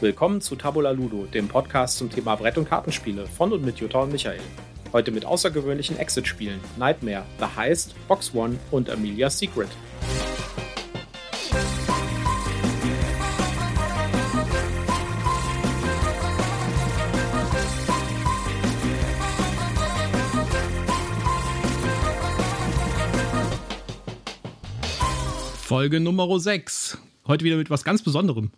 Willkommen zu Tabula Ludo, dem Podcast zum Thema Brett- und Kartenspiele von und mit Jutta und Michael. Heute mit außergewöhnlichen Exit-Spielen Nightmare, The Heist, Box One und Amelia's Secret. Folge Nummer 6. Heute wieder mit was ganz Besonderem.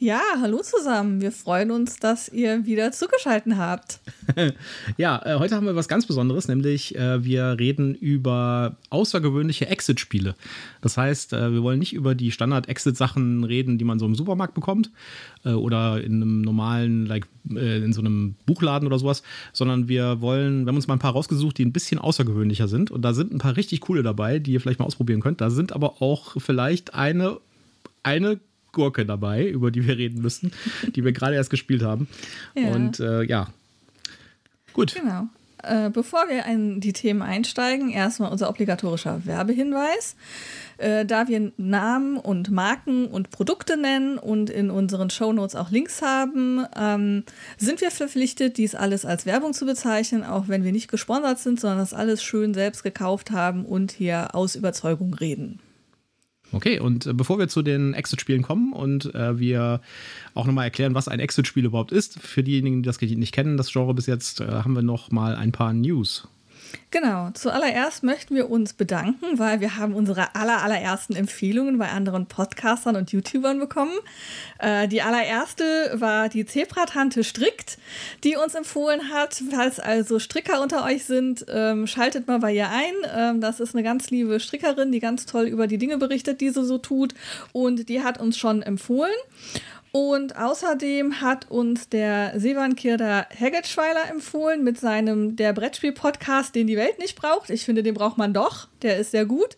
Ja, hallo zusammen. Wir freuen uns, dass ihr wieder zugeschaltet habt. ja, äh, heute haben wir was ganz Besonderes, nämlich äh, wir reden über außergewöhnliche Exit-Spiele. Das heißt, äh, wir wollen nicht über die Standard-Exit-Sachen reden, die man so im Supermarkt bekommt oder in einem normalen, like, in so einem Buchladen oder sowas, sondern wir wollen, wir haben uns mal ein paar rausgesucht, die ein bisschen außergewöhnlicher sind. Und da sind ein paar richtig coole dabei, die ihr vielleicht mal ausprobieren könnt. Da sind aber auch vielleicht eine eine Gurke dabei, über die wir reden müssen, die wir gerade erst gespielt haben. Ja. Und äh, ja, gut. Genau. Äh, bevor wir in die Themen einsteigen, erstmal unser obligatorischer Werbehinweis. Äh, da wir Namen und Marken und Produkte nennen und in unseren Shownotes auch Links haben, ähm, sind wir verpflichtet, dies alles als Werbung zu bezeichnen, auch wenn wir nicht gesponsert sind, sondern das alles schön selbst gekauft haben und hier aus Überzeugung reden. Okay, und äh, bevor wir zu den Exit-Spielen kommen und äh, wir auch nochmal erklären, was ein Exit-Spiel überhaupt ist, für diejenigen, die das nicht kennen, das Genre bis jetzt, äh, haben wir noch mal ein paar News. Genau, zuallererst möchten wir uns bedanken, weil wir haben unsere aller, allerersten Empfehlungen bei anderen Podcastern und YouTubern bekommen. Äh, die allererste war die Zebratante Strickt, die uns empfohlen hat. Falls also Stricker unter euch sind, ähm, schaltet mal bei ihr ein. Ähm, das ist eine ganz liebe Strickerin, die ganz toll über die Dinge berichtet, die sie so tut. Und die hat uns schon empfohlen. Und außerdem hat uns der Sevan Kirda Heggetschweiler empfohlen mit seinem Der Brettspiel-Podcast, den die Welt nicht braucht. Ich finde, den braucht man doch. Der ist sehr gut.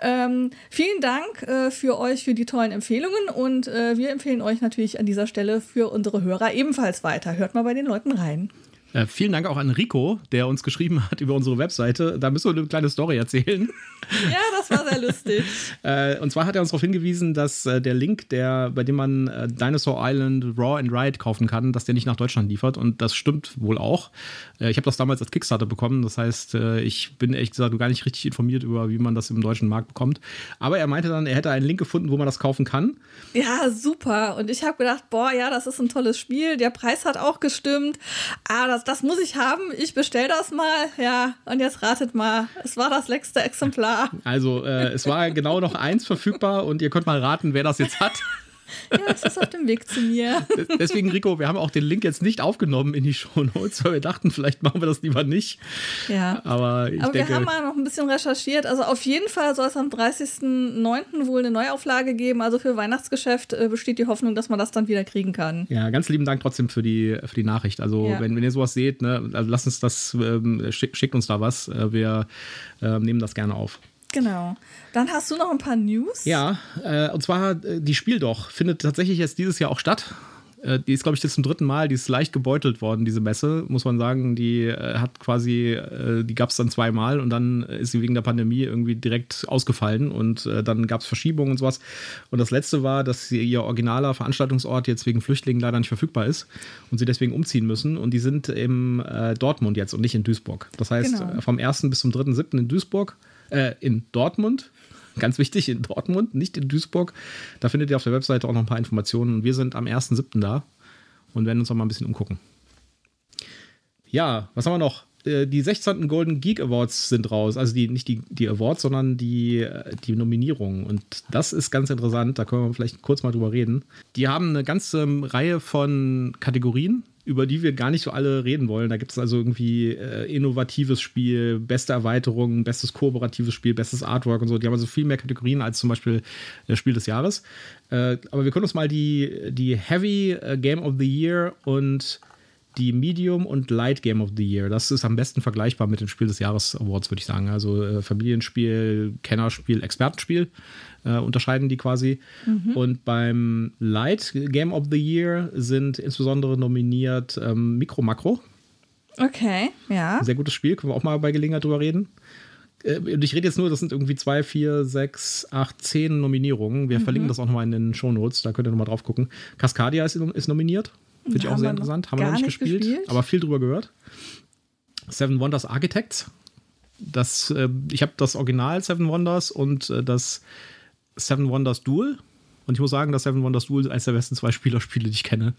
Ähm, vielen Dank äh, für euch für die tollen Empfehlungen und äh, wir empfehlen euch natürlich an dieser Stelle für unsere Hörer ebenfalls weiter. Hört mal bei den Leuten rein. Äh, vielen Dank auch an Rico, der uns geschrieben hat über unsere Webseite. Da müssen wir eine kleine Story erzählen. Ja, das war sehr lustig. äh, und zwar hat er uns darauf hingewiesen, dass äh, der Link, der, bei dem man äh, Dinosaur Island Raw and Ride kaufen kann, dass der nicht nach Deutschland liefert. Und das stimmt wohl auch. Äh, ich habe das damals als Kickstarter bekommen. Das heißt, äh, ich bin ehrlich gesagt gar nicht richtig informiert über, wie man das im deutschen Markt bekommt. Aber er meinte dann, er hätte einen Link gefunden, wo man das kaufen kann. Ja, super. Und ich habe gedacht, boah, ja, das ist ein tolles Spiel. Der Preis hat auch gestimmt. Ah, das das, das muss ich haben. Ich bestell das mal. Ja, und jetzt ratet mal. Es war das letzte Exemplar. Also, äh, es war genau noch eins verfügbar und ihr könnt mal raten, wer das jetzt hat. Ja, es ist auf dem Weg zu mir. Deswegen, Rico, wir haben auch den Link jetzt nicht aufgenommen in die Shownotes, weil wir dachten, vielleicht machen wir das lieber nicht. Ja. Aber, ich Aber denke, wir haben mal noch ein bisschen recherchiert. Also auf jeden Fall soll es am 30.09. wohl eine Neuauflage geben. Also für Weihnachtsgeschäft äh, besteht die Hoffnung, dass man das dann wieder kriegen kann. Ja, ganz lieben Dank trotzdem für die, für die Nachricht. Also, ja. wenn, wenn ihr sowas seht, ne, also lasst uns das, ähm, schick, schickt uns da was. Äh, wir äh, nehmen das gerne auf. Genau. Dann hast du noch ein paar News. Ja, äh, und zwar äh, die Spiel doch findet tatsächlich jetzt dieses Jahr auch statt. Äh, die ist, glaube ich, jetzt zum dritten Mal. Die ist leicht gebeutelt worden, diese Messe, muss man sagen. Die äh, hat quasi, äh, die gab es dann zweimal und dann ist sie wegen der Pandemie irgendwie direkt ausgefallen und äh, dann gab es Verschiebungen und sowas. Und das letzte war, dass ihr originaler Veranstaltungsort jetzt wegen Flüchtlingen leider nicht verfügbar ist und sie deswegen umziehen müssen. Und die sind im Dortmund jetzt und nicht in Duisburg. Das heißt, genau. vom 1. bis zum 3.7. in Duisburg äh, in Dortmund. Ganz wichtig, in Dortmund, nicht in Duisburg. Da findet ihr auf der Webseite auch noch ein paar Informationen. Wir sind am 1.7. da und werden uns noch mal ein bisschen umgucken. Ja, was haben wir noch? Äh, die 16. Golden Geek Awards sind raus. Also die, nicht die, die Awards, sondern die, äh, die Nominierungen. Und das ist ganz interessant. Da können wir vielleicht kurz mal drüber reden. Die haben eine ganze Reihe von Kategorien über die wir gar nicht so alle reden wollen. Da gibt es also irgendwie äh, innovatives Spiel, beste Erweiterung, bestes kooperatives Spiel, bestes Artwork und so. Die haben also viel mehr Kategorien als zum Beispiel das Spiel des Jahres. Äh, aber wir können uns mal die, die Heavy äh, Game of the Year und die Medium und Light Game of the Year. Das ist am besten vergleichbar mit dem Spiel des Jahres Awards, würde ich sagen. Also äh, Familienspiel, Kennerspiel, Expertenspiel äh, unterscheiden die quasi. Mhm. Und beim Light Game of the Year sind insbesondere nominiert ähm, Micro Macro. Okay, ja. Sehr gutes Spiel, können wir auch mal bei Gelegenheit drüber reden. äh, ich rede jetzt nur, das sind irgendwie zwei, vier, sechs, acht, zehn Nominierungen. Wir mhm. verlinken das auch nochmal in den Shownotes, da könnt ihr nochmal drauf gucken. Cascadia ist, ist nominiert. Finde ich auch sehr interessant. Haben wir noch nicht gespielt, gespielt, aber viel drüber gehört. Seven Wonders Architects. Das, äh, ich habe das Original Seven Wonders und äh, das Seven Wonders Duel. Und ich muss sagen, das Seven Wonders Duel ist eines der besten zwei Spielerspiele, die ich kenne.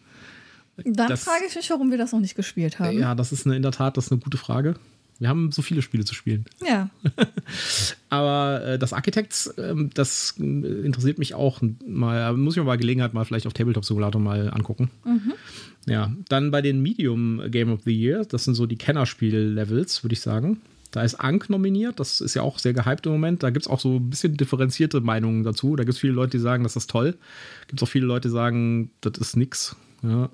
Dann das, frage ich mich, warum wir das noch nicht gespielt haben. Ja, das ist eine, in der Tat das ist eine gute Frage. Wir haben so viele Spiele zu spielen. Ja. Aber äh, das Architects, äh, das äh, interessiert mich auch mal. Muss ich mir bei Gelegenheit mal vielleicht auf Tabletop Simulator mal angucken. Mhm. Ja, dann bei den Medium Game of the Year, das sind so die Kennerspiel-Levels, würde ich sagen. Da ist Ank nominiert, das ist ja auch sehr gehypt im Moment. Da gibt es auch so ein bisschen differenzierte Meinungen dazu. Da gibt es viele Leute, die sagen, das ist toll. Gibt es auch viele Leute, die sagen, das ist nix. Ja.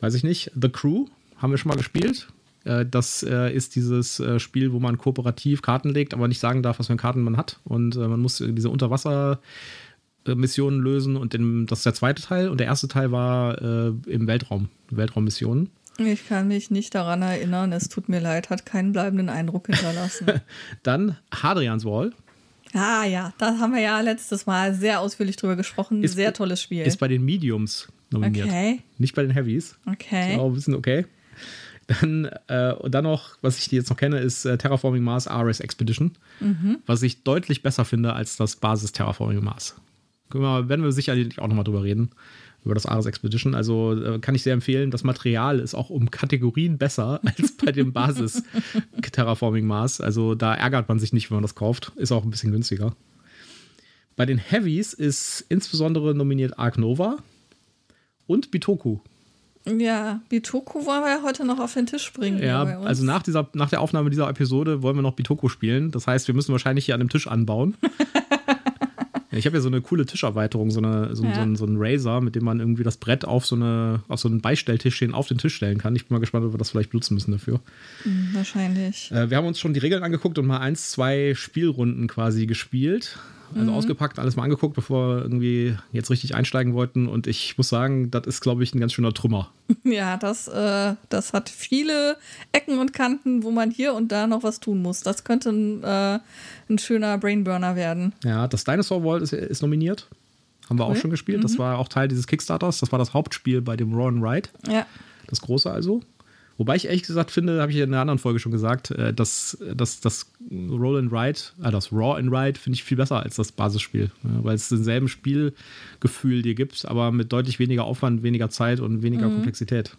Weiß ich nicht. The Crew haben wir schon mal gespielt. Äh, das äh, ist dieses äh, Spiel, wo man kooperativ Karten legt, aber nicht sagen darf, was für Karten man hat. Und man muss diese Unterwasser-Missionen lösen. Und das ist der zweite Teil. Und der erste Teil war im Weltraum, Weltraummissionen. Ich kann mich nicht daran erinnern. Es tut mir leid, hat keinen bleibenden Eindruck hinterlassen. Dann Hadrians Wall. Ah ja, da haben wir ja letztes Mal sehr ausführlich drüber gesprochen. Ist, sehr tolles Spiel. Ist bei den Mediums nominiert. Okay. Nicht bei den Heavies. Okay. Ist auch ein bisschen okay. Dann, äh, und dann noch, was ich jetzt noch kenne, ist äh, Terraforming Mars RS Expedition, mhm. was ich deutlich besser finde als das Basis Terraforming Mars. Wir, werden wir sicherlich auch nochmal drüber reden, über das Ares Expedition. Also äh, kann ich sehr empfehlen. Das Material ist auch um Kategorien besser als bei dem Basis Terraforming Mars. Also da ärgert man sich nicht, wenn man das kauft. Ist auch ein bisschen günstiger. Bei den Heavies ist insbesondere nominiert Ark Nova und Bitoku. Ja, Bitoku wollen wir ja heute noch auf den Tisch bringen. Ja, also nach, dieser, nach der Aufnahme dieser Episode wollen wir noch Bitoku spielen. Das heißt, wir müssen wahrscheinlich hier an dem Tisch anbauen. ja, ich habe ja so eine coole Tischerweiterung, so, eine, so, ja. so, ein, so ein Razer, mit dem man irgendwie das Brett auf so, eine, auf so einen Beistelltischchen auf den Tisch stellen kann. Ich bin mal gespannt, ob wir das vielleicht benutzen müssen dafür. Mhm, wahrscheinlich. Äh, wir haben uns schon die Regeln angeguckt und mal eins, zwei Spielrunden quasi gespielt also mhm. ausgepackt, alles mal angeguckt, bevor wir irgendwie jetzt richtig einsteigen wollten. Und ich muss sagen, das ist, glaube ich, ein ganz schöner Trümmer. Ja, das, äh, das hat viele Ecken und Kanten, wo man hier und da noch was tun muss. Das könnte ein, äh, ein schöner Brainburner werden. Ja, das Dinosaur World ist, ist nominiert. Haben wir cool. auch schon gespielt. Mhm. Das war auch Teil dieses Kickstarters. Das war das Hauptspiel bei dem Raw and Ride. Ja. Das große also. Wobei ich ehrlich gesagt finde, habe ich in einer anderen Folge schon gesagt, äh, dass, dass das Roll and Ride, äh, das Raw and Ride finde ich viel besser als das Basisspiel, weil es denselben Spielgefühl dir gibt, aber mit deutlich weniger Aufwand, weniger Zeit und weniger mhm. Komplexität.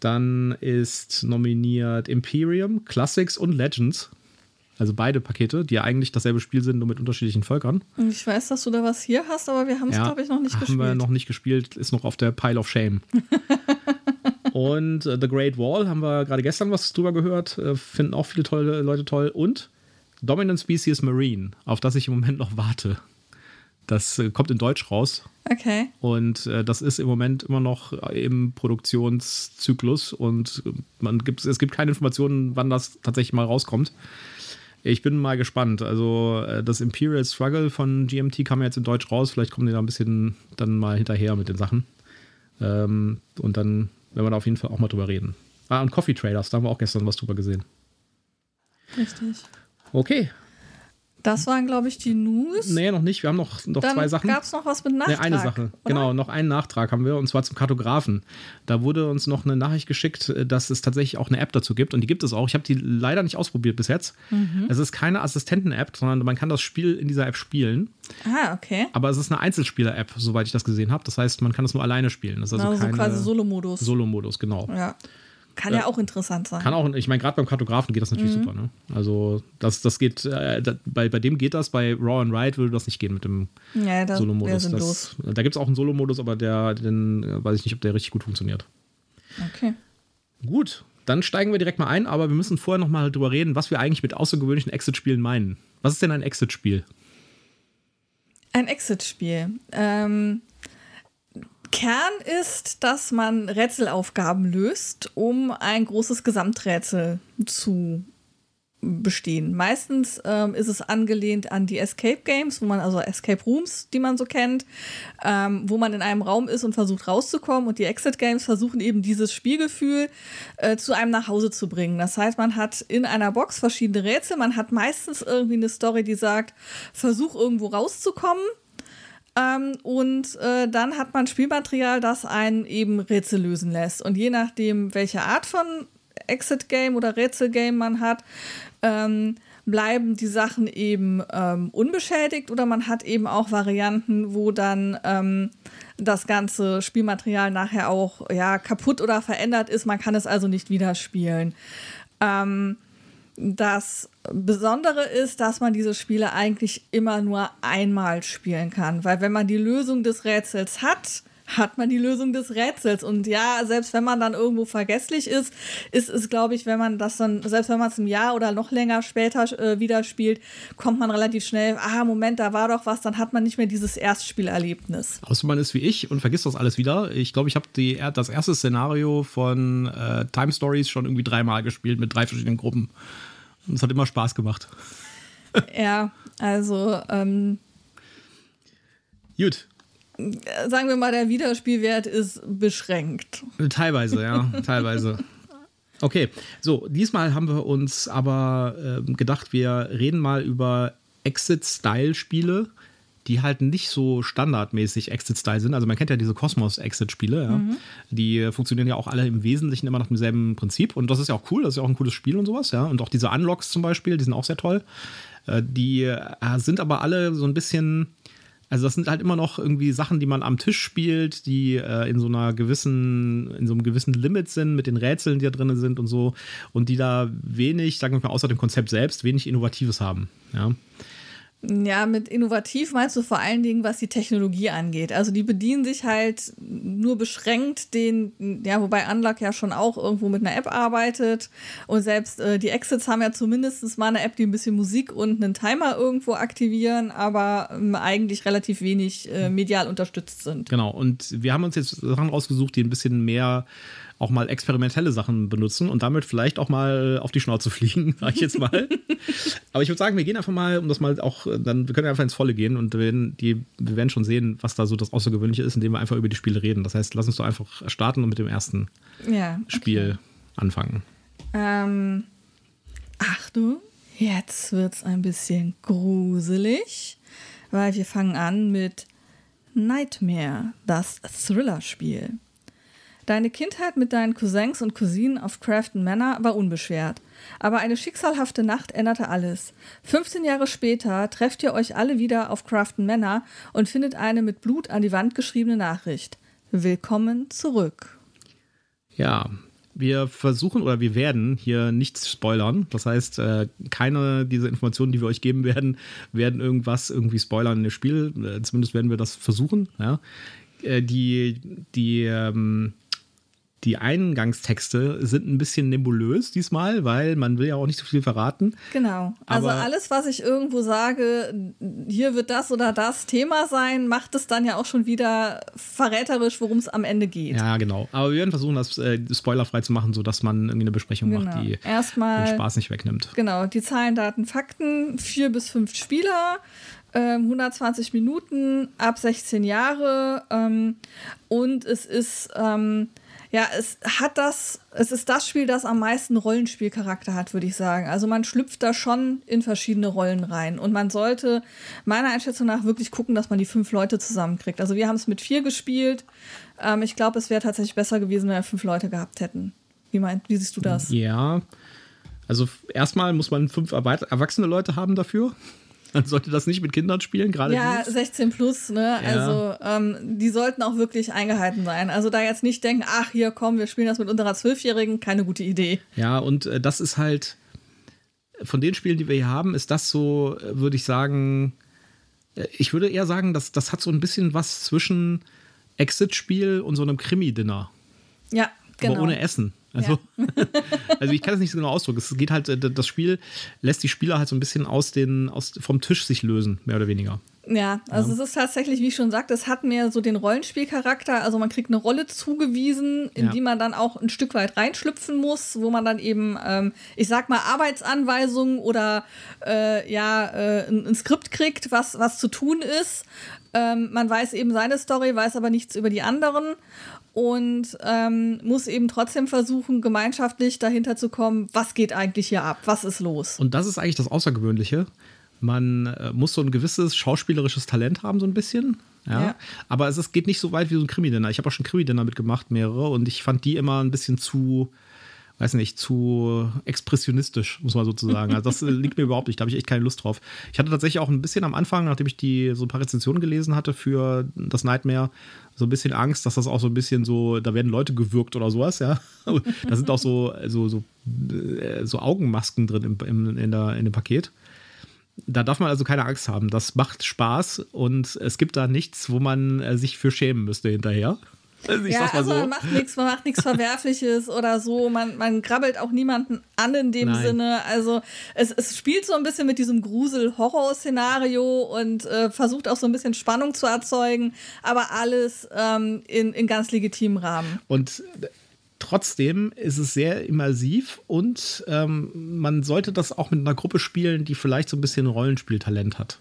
Dann ist nominiert Imperium, Classics und Legends. Also beide Pakete, die ja eigentlich dasselbe Spiel sind, nur mit unterschiedlichen Völkern. Ich weiß, dass du da was hier hast, aber wir haben es, ja, glaube ich, noch nicht haben gespielt. Haben wir noch nicht gespielt, ist noch auf der Pile of Shame. Und äh, The Great Wall haben wir gerade gestern was drüber gehört. Äh, finden auch viele tolle Leute toll. Und Dominant Species Marine, auf das ich im Moment noch warte. Das äh, kommt in Deutsch raus. Okay. Und äh, das ist im Moment immer noch im Produktionszyklus und man gibt, es gibt keine Informationen, wann das tatsächlich mal rauskommt. Ich bin mal gespannt. Also äh, das Imperial Struggle von GMT kam ja jetzt in Deutsch raus. Vielleicht kommen die da ein bisschen dann mal hinterher mit den Sachen. Ähm, und dann werden wir da auf jeden Fall auch mal drüber reden. Ah, und Coffee Traders, da haben wir auch gestern was drüber gesehen. Richtig. Okay. Das waren, glaube ich, die News. Nee, noch nicht. Wir haben noch, noch zwei Sachen. Gab es noch was mit Nachtrag? Nee, eine Sache. Oder? Genau, noch einen Nachtrag haben wir, und zwar zum Kartografen. Da wurde uns noch eine Nachricht geschickt, dass es tatsächlich auch eine App dazu gibt. Und die gibt es auch. Ich habe die leider nicht ausprobiert bis jetzt. Mhm. Es ist keine Assistenten-App, sondern man kann das Spiel in dieser App spielen. Ah, okay. Aber es ist eine Einzelspieler-App, soweit ich das gesehen habe. Das heißt, man kann es nur alleine spielen. Das ist also, also keine quasi Solo-Modus. Solo-Modus, genau. Ja. Kann ja, auch interessant sein. Kann auch, ich meine, gerade beim Kartografen geht das natürlich mhm. super. Ne? Also, das, das geht, äh, da, bei, bei dem geht das, bei Raw and Ride würde das nicht gehen mit dem ja, Solo-Modus. Da gibt es auch einen Solo-Modus, aber der, den äh, weiß ich nicht, ob der richtig gut funktioniert. Okay. Gut, dann steigen wir direkt mal ein, aber wir müssen vorher noch mal drüber reden, was wir eigentlich mit außergewöhnlichen Exit-Spielen meinen. Was ist denn ein Exit-Spiel? Ein Exit-Spiel. Ähm, Kern ist, dass man Rätselaufgaben löst, um ein großes Gesamträtsel zu bestehen. Meistens ähm, ist es angelehnt an die Escape Games, wo man also Escape Rooms, die man so kennt, ähm, wo man in einem Raum ist und versucht rauszukommen. Und die Exit Games versuchen eben dieses Spielgefühl äh, zu einem nach Hause zu bringen. Das heißt, man hat in einer Box verschiedene Rätsel. Man hat meistens irgendwie eine Story, die sagt, versuch irgendwo rauszukommen. Ähm, und äh, dann hat man Spielmaterial, das einen eben Rätsel lösen lässt. Und je nachdem, welche Art von Exit-Game oder Rätsel-Game man hat, ähm, bleiben die Sachen eben ähm, unbeschädigt oder man hat eben auch Varianten, wo dann ähm, das ganze Spielmaterial nachher auch ja, kaputt oder verändert ist. Man kann es also nicht wieder spielen. Ähm, das Besondere ist, dass man diese Spiele eigentlich immer nur einmal spielen kann, weil wenn man die Lösung des Rätsels hat, hat man die Lösung des Rätsels. Und ja, selbst wenn man dann irgendwo vergesslich ist, ist es, glaube ich, wenn man das dann, selbst wenn man es ein Jahr oder noch länger später äh, wieder spielt, kommt man relativ schnell, ah, Moment, da war doch was, dann hat man nicht mehr dieses Erstspielerlebnis. Außer man ist wie ich und vergisst das alles wieder. Ich glaube, ich habe das erste Szenario von äh, Time Stories schon irgendwie dreimal gespielt mit drei verschiedenen Gruppen. Und es hat immer Spaß gemacht. ja, also ähm, Gut, sagen wir mal, der Wiederspielwert ist beschränkt. Teilweise, ja, teilweise. Okay, so, diesmal haben wir uns aber äh, gedacht, wir reden mal über Exit-Style-Spiele, die halt nicht so standardmäßig Exit-Style sind. Also man kennt ja diese Cosmos-Exit-Spiele, ja. Mhm. Die funktionieren ja auch alle im Wesentlichen immer nach demselben Prinzip. Und das ist ja auch cool, das ist ja auch ein cooles Spiel und sowas, ja. Und auch diese Unlocks zum Beispiel, die sind auch sehr toll. Äh, die äh, sind aber alle so ein bisschen also das sind halt immer noch irgendwie Sachen, die man am Tisch spielt, die äh, in so einer gewissen, in so einem gewissen Limit sind mit den Rätseln, die da drin sind und so und die da wenig, sagen wir mal, außer dem Konzept selbst, wenig Innovatives haben. Ja. Ja, mit innovativ meinst du vor allen Dingen, was die Technologie angeht. Also die bedienen sich halt nur beschränkt den, ja, wobei Unlock ja schon auch irgendwo mit einer App arbeitet. Und selbst äh, die Exits haben ja zumindest mal eine App, die ein bisschen Musik und einen Timer irgendwo aktivieren, aber ähm, eigentlich relativ wenig äh, medial unterstützt sind. Genau, und wir haben uns jetzt Sachen rausgesucht, die ein bisschen mehr auch mal experimentelle Sachen benutzen und damit vielleicht auch mal auf die Schnauze fliegen, sage ich jetzt mal. Aber ich würde sagen, wir gehen einfach mal, um das mal auch, dann wir können einfach ins Volle gehen und wir werden, die, wir werden schon sehen, was da so das Außergewöhnliche ist, indem wir einfach über die Spiele reden. Das heißt, lass uns doch einfach starten und mit dem ersten ja, okay. Spiel anfangen. Ähm, Achtung, jetzt wird es ein bisschen gruselig, weil wir fangen an mit Nightmare, das Thriller-Spiel. Deine Kindheit mit deinen Cousins und Cousinen auf Crafton Manor war unbeschwert. Aber eine schicksalhafte Nacht änderte alles. 15 Jahre später trefft ihr euch alle wieder auf Crafton Manor und findet eine mit Blut an die Wand geschriebene Nachricht. Willkommen zurück. Ja, wir versuchen oder wir werden hier nichts spoilern. Das heißt, äh, keine dieser Informationen, die wir euch geben werden, werden irgendwas irgendwie spoilern in dem Spiel. Äh, zumindest werden wir das versuchen. Ja. Äh, die die ähm, die Eingangstexte sind ein bisschen nebulös diesmal, weil man will ja auch nicht so viel verraten. Genau. Also Aber alles, was ich irgendwo sage, hier wird das oder das Thema sein, macht es dann ja auch schon wieder verräterisch, worum es am Ende geht. Ja, genau. Aber wir werden versuchen, das äh, spoilerfrei zu machen, sodass man irgendwie eine Besprechung genau. macht, die Erstmal, den Spaß nicht wegnimmt. Genau. Die Zahlen, Daten, Fakten, vier bis fünf Spieler. 120 ähm, Minuten ab 16 Jahre ähm, und es ist ähm, ja, es hat das, es ist das Spiel, das am meisten Rollenspielcharakter hat, würde ich sagen. Also man schlüpft da schon in verschiedene Rollen rein. Und man sollte meiner Einschätzung nach wirklich gucken, dass man die fünf Leute zusammenkriegt. Also wir haben es mit vier gespielt. Ähm, ich glaube, es wäre tatsächlich besser gewesen, wenn wir fünf Leute gehabt hätten. Wie, meint, wie siehst du das? Ja. Also erstmal muss man fünf erwachsene Leute haben dafür. Man sollte das nicht mit Kindern spielen, gerade Ja, dieses. 16 plus, ne? Ja. Also ähm, die sollten auch wirklich eingehalten sein. Also da jetzt nicht denken, ach hier komm, wir spielen das mit unserer Zwölfjährigen, keine gute Idee. Ja, und äh, das ist halt von den Spielen, die wir hier haben, ist das so, äh, würde ich sagen, äh, ich würde eher sagen, dass das hat so ein bisschen was zwischen Exit-Spiel und so einem Krimi-Dinner. Ja, genau. Aber ohne Essen. Also, ja. also ich kann das nicht so genau ausdrücken. Es geht halt, äh, das Spiel lässt die Spieler halt so ein bisschen aus den, aus, vom Tisch sich lösen, mehr oder weniger. Ja, also ja. es ist tatsächlich, wie ich schon sagte, es hat mehr so den Rollenspielcharakter. Also man kriegt eine Rolle zugewiesen, in ja. die man dann auch ein Stück weit reinschlüpfen muss, wo man dann eben, ähm, ich sag mal, Arbeitsanweisungen oder äh, ja, äh, ein, ein, Skript kriegt, was, was zu tun ist. Ähm, man weiß eben seine Story, weiß aber nichts über die anderen und ähm, muss eben trotzdem versuchen, gemeinschaftlich dahinter zu kommen, was geht eigentlich hier ab, was ist los. Und das ist eigentlich das Außergewöhnliche. Man äh, muss so ein gewisses schauspielerisches Talent haben, so ein bisschen. Ja. ja. Aber es, es geht nicht so weit wie so ein Krimi-Dinner. Ich habe auch schon Krimi-Dinner mitgemacht, mehrere, und ich fand die immer ein bisschen zu, weiß nicht, zu expressionistisch, muss man sozusagen. Also das liegt mir überhaupt nicht, da habe ich echt keine Lust drauf. Ich hatte tatsächlich auch ein bisschen am Anfang, nachdem ich die so ein paar Rezensionen gelesen hatte für das Nightmare, so ein bisschen Angst, dass das auch so ein bisschen so, da werden Leute gewürgt oder sowas, ja. da sind auch so, so, so, äh, so Augenmasken drin im, im, in, der, in dem Paket. Da darf man also keine Angst haben. Das macht Spaß und es gibt da nichts, wo man äh, sich für schämen müsste hinterher. Also ja, also so. man macht nichts, man macht nichts Verwerfliches oder so. Man, man grabbelt auch niemanden an in dem Nein. Sinne. Also es, es spielt so ein bisschen mit diesem Grusel-Horror-Szenario und äh, versucht auch so ein bisschen Spannung zu erzeugen, aber alles ähm, in, in ganz legitimen Rahmen. Und Trotzdem ist es sehr immersiv und ähm, man sollte das auch mit einer Gruppe spielen, die vielleicht so ein bisschen Rollenspieltalent hat.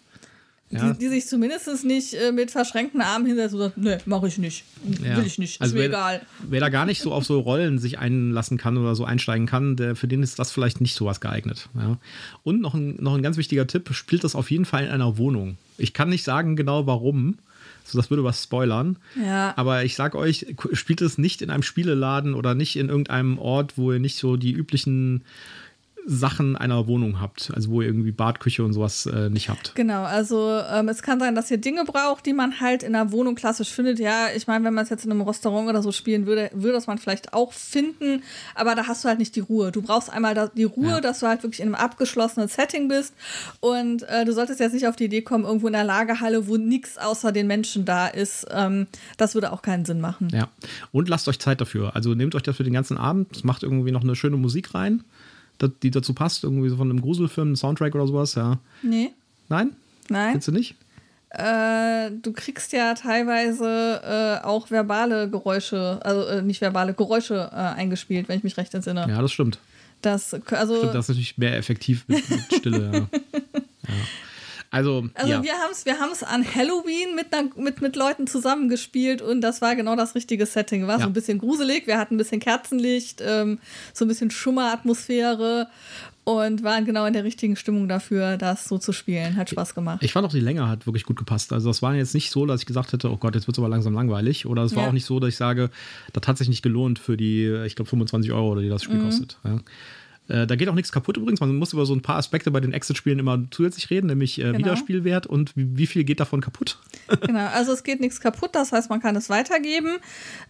Ja. Die, die, sich zumindest nicht äh, mit verschränkten Armen hinsetzt und sagt, nee, mach ich nicht. Ja. Will ich nicht. Ist also mir wer, egal. Wer da gar nicht so auf so Rollen sich einlassen kann oder so einsteigen kann, der, für den ist das vielleicht nicht so was geeignet. Ja. Und noch ein, noch ein ganz wichtiger Tipp, spielt das auf jeden Fall in einer Wohnung. Ich kann nicht sagen genau warum. So, das würde was spoilern. Ja. Aber ich sag euch, spielt es nicht in einem Spieleladen oder nicht in irgendeinem Ort, wo ihr nicht so die üblichen Sachen einer Wohnung habt, also wo ihr irgendwie Badküche und sowas äh, nicht habt. Genau, also ähm, es kann sein, dass ihr Dinge braucht, die man halt in einer Wohnung klassisch findet. Ja, ich meine, wenn man es jetzt in einem Restaurant oder so spielen würde, würde das man vielleicht auch finden, aber da hast du halt nicht die Ruhe. Du brauchst einmal die Ruhe, ja. dass du halt wirklich in einem abgeschlossenen Setting bist und äh, du solltest jetzt nicht auf die Idee kommen, irgendwo in der Lagerhalle, wo nichts außer den Menschen da ist. Ähm, das würde auch keinen Sinn machen. Ja, und lasst euch Zeit dafür. Also nehmt euch das für den ganzen Abend, macht irgendwie noch eine schöne Musik rein die dazu passt? Irgendwie so von einem Gruselfilm, einem Soundtrack oder sowas, ja. Nee. Nein? Nein. Findest du nicht? Äh, du kriegst ja teilweise äh, auch verbale Geräusche, also äh, nicht verbale Geräusche äh, eingespielt, wenn ich mich recht entsinne. Ja, das stimmt. Das, also, stimmt, das ist natürlich mehr effektiv mit, mit Stille, ja. ja. Also, also ja. wir haben es wir haben's an Halloween mit, einer, mit, mit Leuten zusammengespielt und das war genau das richtige Setting. War ja. so ein bisschen gruselig, wir hatten ein bisschen Kerzenlicht, ähm, so ein bisschen Schummeratmosphäre und waren genau in der richtigen Stimmung dafür, das so zu spielen. Hat Spaß gemacht. Ich fand auch die Länge hat wirklich gut gepasst. Also das war jetzt nicht so, dass ich gesagt hätte, oh Gott, jetzt wird es aber langsam langweilig. Oder es war ja. auch nicht so, dass ich sage, das hat sich nicht gelohnt für die, ich glaube, 25 Euro, die das Spiel mhm. kostet. Ja. Äh, da geht auch nichts kaputt übrigens. Man muss über so ein paar Aspekte bei den Exit-Spielen immer zusätzlich reden, nämlich äh, genau. Wiederspielwert und wie, wie, viel geht davon kaputt. genau, also es geht nichts kaputt, das heißt, man kann es weitergeben.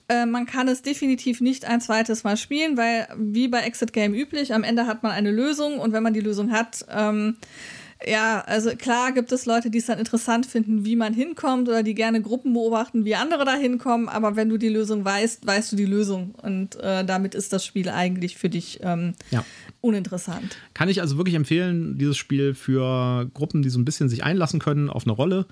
Äh, man kann es definitiv nicht ein zweites Mal spielen, weil wie bei Exit Game üblich, am Ende hat man eine Lösung und wenn man die Lösung hat, ähm, ja, also klar gibt es Leute, die es dann interessant finden, wie man hinkommt oder die gerne Gruppen beobachten, wie andere da hinkommen. Aber wenn du die Lösung weißt, weißt du die Lösung. Und äh, damit ist das Spiel eigentlich für dich ähm, ja. uninteressant. Kann ich also wirklich empfehlen, dieses Spiel für Gruppen, die so ein bisschen sich einlassen können auf eine Rolle,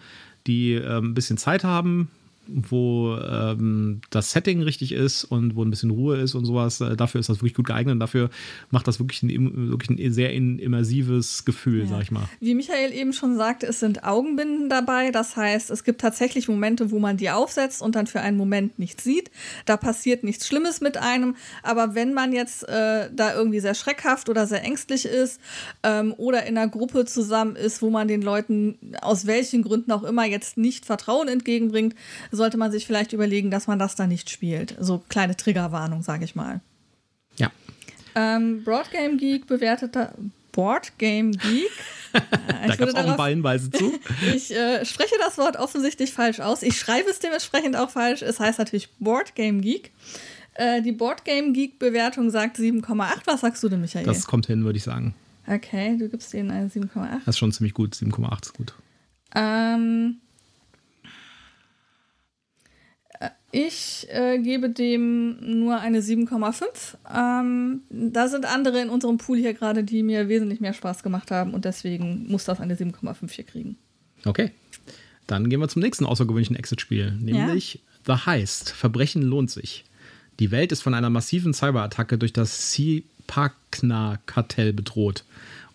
die äh, ein bisschen Zeit haben, wo ähm, das Setting richtig ist und wo ein bisschen Ruhe ist und sowas. Äh, dafür ist das wirklich gut geeignet und dafür macht das wirklich ein, wirklich ein sehr immersives Gefühl, ja. sag ich mal. Wie Michael eben schon sagte, es sind Augenbinden dabei. Das heißt, es gibt tatsächlich Momente, wo man die aufsetzt und dann für einen Moment nichts sieht. Da passiert nichts Schlimmes mit einem. Aber wenn man jetzt äh, da irgendwie sehr schreckhaft oder sehr ängstlich ist ähm, oder in einer Gruppe zusammen ist, wo man den Leuten aus welchen Gründen auch immer jetzt nicht Vertrauen entgegenbringt, sollte man sich vielleicht überlegen, dass man das da nicht spielt. So kleine Triggerwarnung, sage ich mal. Ja. Ähm, Broadgame Geek bewertet da. Board Game Geek. da gab es auch ein paar Hinweise zu. ich äh, spreche das Wort offensichtlich falsch aus. Ich schreibe es dementsprechend auch falsch. Es heißt natürlich Board Game Geek. Äh, die Board Game Geek Bewertung sagt 7,8. Was sagst du denn, Michael? Das kommt hin, würde ich sagen. Okay, du gibst denen eine 7,8. Das ist schon ziemlich gut. 7,8 ist gut. Ähm, Ich äh, gebe dem nur eine 7,5. Ähm, da sind andere in unserem Pool hier gerade, die mir wesentlich mehr Spaß gemacht haben und deswegen muss das eine 7,5 hier kriegen. Okay. Dann gehen wir zum nächsten außergewöhnlichen Exit-Spiel, nämlich ja. The Heist. Verbrechen lohnt sich. Die Welt ist von einer massiven Cyberattacke durch das Sipakna-Kartell bedroht.